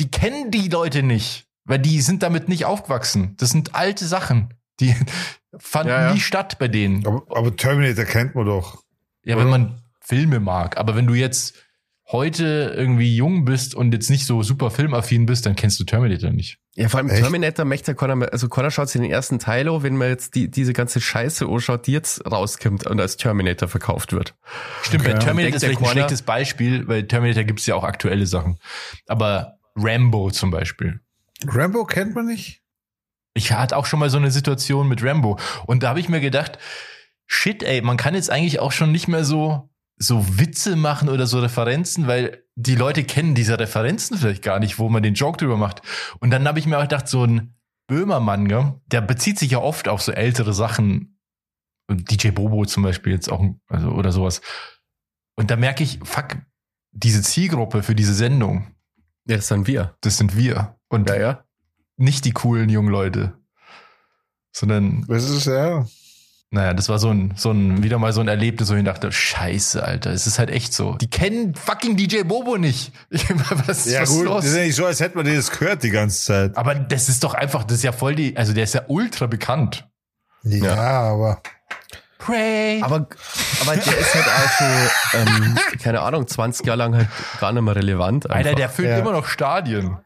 Die kennen die Leute nicht, weil die sind damit nicht aufgewachsen. Das sind alte Sachen. Die fanden Ja, ja. nie statt bei denen. aber, aber Terminator kennt man doch. Ja, Oder? wenn man Filme mag. Aber wenn du jetzt heute irgendwie jung bist und jetzt nicht so super filmaffin bist, dann kennst du Terminator nicht. Ja, vor allem Echt? Terminator möchte mehr, also keiner schaut sich den ersten Teil an, wenn man jetzt die, diese ganze Scheiße anschaut, die jetzt rauskommt und als Terminator verkauft wird. Stimmt, Okay. bei Terminator ist vielleicht ein schlechtes Beispiel, weil Terminator gibt's ja auch aktuelle Sachen. Aber Rambo zum Beispiel. Rambo kennt man nicht? Ich hatte auch schon mal so eine Situation mit Rambo. Und da habe ich mir gedacht, shit, ey, man kann jetzt eigentlich auch schon nicht mehr so, so Witze machen oder so Referenzen, weil die Leute kennen diese Referenzen vielleicht gar nicht, wo man den Joke drüber macht. Und dann habe ich mir auch gedacht, so ein Böhmermann, gell, der bezieht sich ja oft auf so ältere Sachen. DJ Bobo zum Beispiel jetzt auch, also, oder sowas. Und da merke ich, fuck, diese Zielgruppe für diese Sendung, Ja, das sind wir. das sind wir. Und Ja, ja. nicht die coolen jungen Leute. Sondern Das ist ja. Naja, das war so ein, so ein, wieder mal so ein Erlebnis, wo ich dachte, scheiße, Alter, es ist halt echt so. Die kennen fucking DJ Bobo nicht. Ich, was, Ja was gut, ist das los? ist ja nicht so, als hätte man das gehört die ganze Zeit. Aber das ist doch einfach, das ist ja voll die, also der ist ja ultra bekannt. Ja, aber Pray. Aber, aber der ist halt auch so, ähm, keine Ahnung, 20 Jahre lang halt gar nicht mehr relevant. Alter, einfach. der füllt Ja. immer noch Stadien.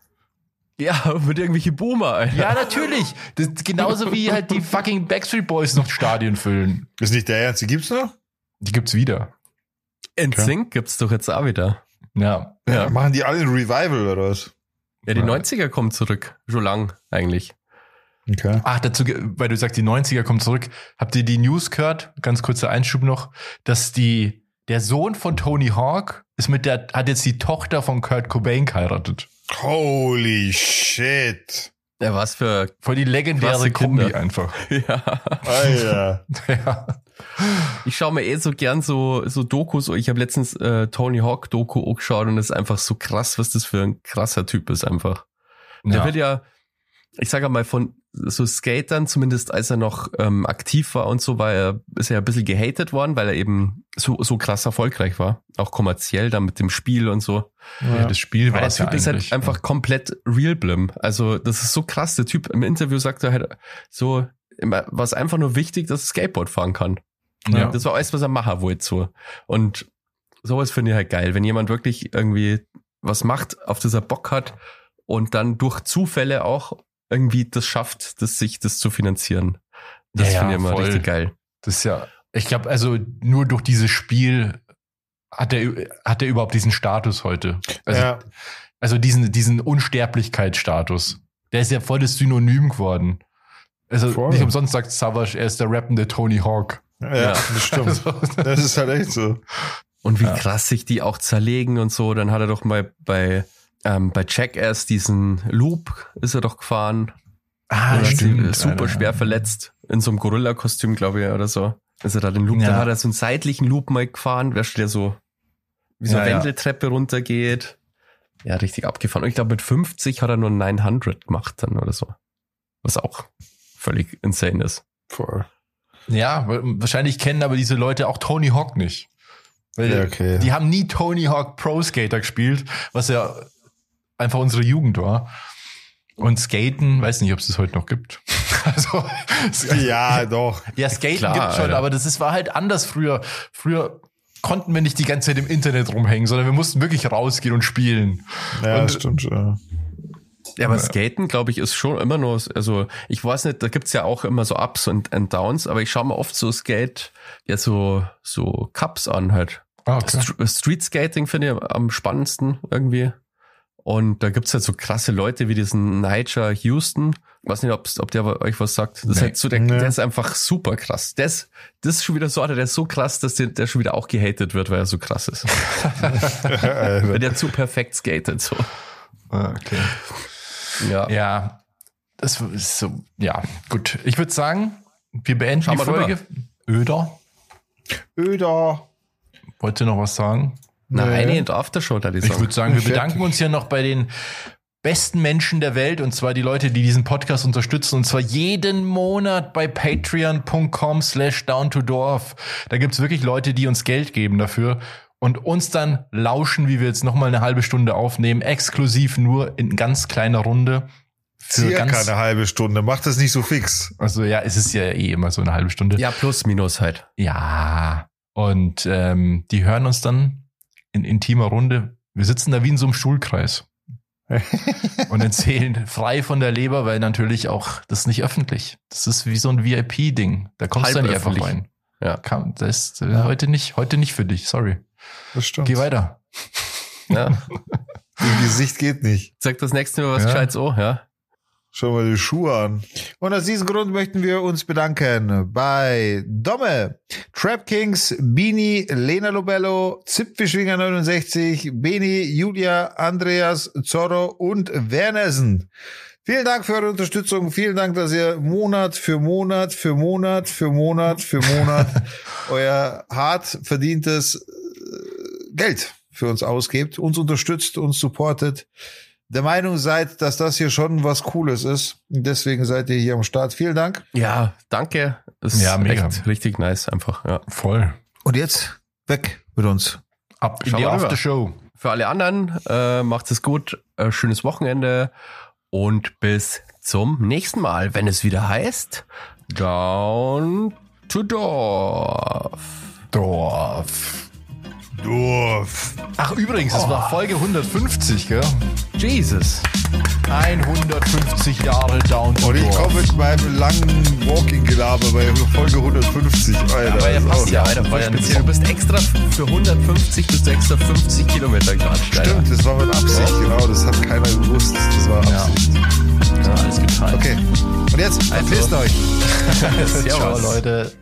Ja, mit irgendwelche Boomer, Alter. Ja, natürlich. Das ist genauso wie halt die fucking Backstreet Boys noch Stadien füllen. ist nicht der Ernst, die gibt's noch? Die gibt's wieder. In Sync gibt's doch jetzt auch wieder. Ja. Ja. Machen die alle ein Revival oder was? Ja, die Ja. 90er kommen zurück. Schon lang, eigentlich. Okay. Ach, dazu, weil du sagst, die 90er kommen zurück. Habt ihr die News gehört? Ganz kurzer Einschub noch, dass die der Sohn von Tony Hawk ist mit der, hat jetzt die Tochter von Kurt Cobain geheiratet. Holy shit. Ja, was für. Voll die legendäre Krasse Kombi Kinder. einfach. Ja. Alter. ja. Ich schaue mir eh so gern so, so Dokus. Ich habe letztens äh, Tony Hawk Doku auch geschaut und das ist einfach so krass, was das für ein krasser Typ ist einfach. Der Ja. wird ja, ich sage mal, von so Skatern, zumindest als er noch ähm, aktiv war und so, war er, ist er ja ein bisschen gehatet worden, weil er eben so, so krass erfolgreich war. Auch kommerziell dann mit dem Spiel und so. Ja, das Spiel Aber war der es ja Typ ist halt einfach komplett real blim. Also das ist so krass. Der Typ im Interview sagt er halt so, immer, was einfach nur wichtig, dass er Skateboard fahren kann. ja. Das war alles, was er machen wollte so. Und sowas finde ich halt geil, wenn jemand wirklich irgendwie was macht, auf das er Bock hat und dann durch Zufälle auch irgendwie das schafft, das sich das zu finanzieren. Das Ja, finde ich immer voll. richtig geil. Das ist ja, ich glaube, also nur durch dieses Spiel hat er, hat er überhaupt diesen Status heute. Also, ja. also diesen, diesen Unsterblichkeitsstatus. Der ist ja voll das Synonym geworden. Also Voll. nicht umsonst sagt Savage, er ist der rappende Tony Hawk. ja, Ja. das stimmt. Also, Das ist halt echt so. Und wie Ja. krass sich die auch zerlegen und so. Dann hat er doch mal bei, ähm, bei Jackass diesen Loop ist er doch gefahren. ah, stimmt. super Alter. schwer verletzt. In so einem Gorilla-Kostüm, glaube ich, oder so. Ist er da den Loop, Ja. dann hat er so einen seitlichen Loop mal gefahren, wer der so, wie so Ja, eine ja. Wendeltreppe runtergeht. Ja, richtig abgefahren. Und ich glaube, mit 50 hat er nur 900 gemacht dann oder so. Was auch völlig insane ist. Voll. Ja, wa- wahrscheinlich kennen aber diese Leute auch Tony Hawk nicht. Weil Ja, okay. die haben nie Tony Hawk Pro Skater gespielt, was ja einfach unsere Jugend war. Und Skaten, weiß nicht, ob es das heute noch gibt. Also, Ja, doch. ja, Skaten Klar, gibt schon, Alter. aber das ist, war halt anders früher. Früher konnten wir nicht die ganze Zeit im Internet rumhängen, sondern wir mussten wirklich rausgehen und spielen. Ja, Und- das stimmt schon. Ja, aber Ja. Skaten, glaube ich, ist schon immer nur, also ich weiß nicht, da gibt's ja auch immer so Ups und, und Downs, aber ich schaue mir oft so Skate, ja, so, so Cups an halt. Ah, okay. St Street Skating finde ich am spannendsten irgendwie. Und da gibt's halt so krasse Leute wie diesen Nigel Houston. Ich weiß nicht, ob der euch was sagt. Das ist Nee. halt so, der, Nee. der ist einfach super krass. Der ist, das ist schon wieder so einer, der ist so krass, dass der, der schon wieder auch gehatet wird, weil er so krass ist. weil der zu perfekt skatet, so. Ah, okay. Ja. Ja, das ist so, ja, gut. Ich würde sagen, wir beenden Schauen die Folge. Öder, Öder. wollt ihr noch was sagen? Na, eine in der Aftershow, da die Ich würde sagen, wir bedanken uns ja noch bei den besten Menschen der Welt und zwar die Leute, die diesen Podcast unterstützen und zwar jeden Monat bei patreon.com slash down to dorf. Da gibt's wirklich Leute, die uns Geld geben dafür und uns dann lauschen, wie wir jetzt nochmal eine halbe Stunde aufnehmen, exklusiv nur in ganz kleiner Runde. Für Circa ganz, eine halbe Stunde. Mach das nicht so fix. also ja, es ist ja eh immer so eine halbe Stunde. Ja, plus, minus halt. Ja, und ähm, die hören uns dann in intimer Runde. Wir sitzen da wie in so einem Stuhlkreis und erzählen frei von der Leber, weil natürlich auch das ist nicht öffentlich. Das ist wie so ein VIP-Ding. Da kommst du nicht einfach rein. Ja. Kam, das ist äh, heute nicht, heute nicht für dich. Sorry. Das stimmt. Geh weiter. ja. Im Gesicht geht nicht. Sag das nächste Mal was Ja. Gescheites oh, ja. Schau mal die Schuhe an. Und aus diesem Grund möchten wir uns bedanken bei Domme, Trap Kings, Bini, Lena Lobello, Zipfischwinger 69, Beni, Julia, Andreas, Zorro und Wernersen. Vielen Dank für eure Unterstützung. Vielen Dank, dass ihr Monat für Monat für Monat für Monat für Monat euer hart verdientes äh, Geld für uns ausgebt, uns unterstützt, uns supportet der Meinung seid, dass das hier schon was Cooles ist. Und deswegen seid ihr hier am Start. Vielen Dank. Ja, danke. Ist Ja, mega. echt richtig nice einfach. Ja. Voll. Und jetzt weg mit uns. Ab in Schau die. Aftershow. Für alle anderen, äh, macht es gut, äh, schönes Wochenende und bis zum nächsten Mal, wenn es wieder heißt Down to Dorf. Dorf. Dorf. Ach, übrigens, es war Folge 150, gell? Jesus. 150 Jahre Down to Und ich komme mit meinem langen Walking-Gelaber bei Folge 150. Alter. Aber ja, Das ist passt ja, Alter, voll ja speziell. Du bist extra für 150 bis extra 50 Kilometer gefahren. Stimmt, das war mit Absicht, genau. Das hat keiner gewusst. Das war Ja. Absicht. Ja, alles geteilt. Okay. Und jetzt, verpisst euch. Servus. Ciao, Leute.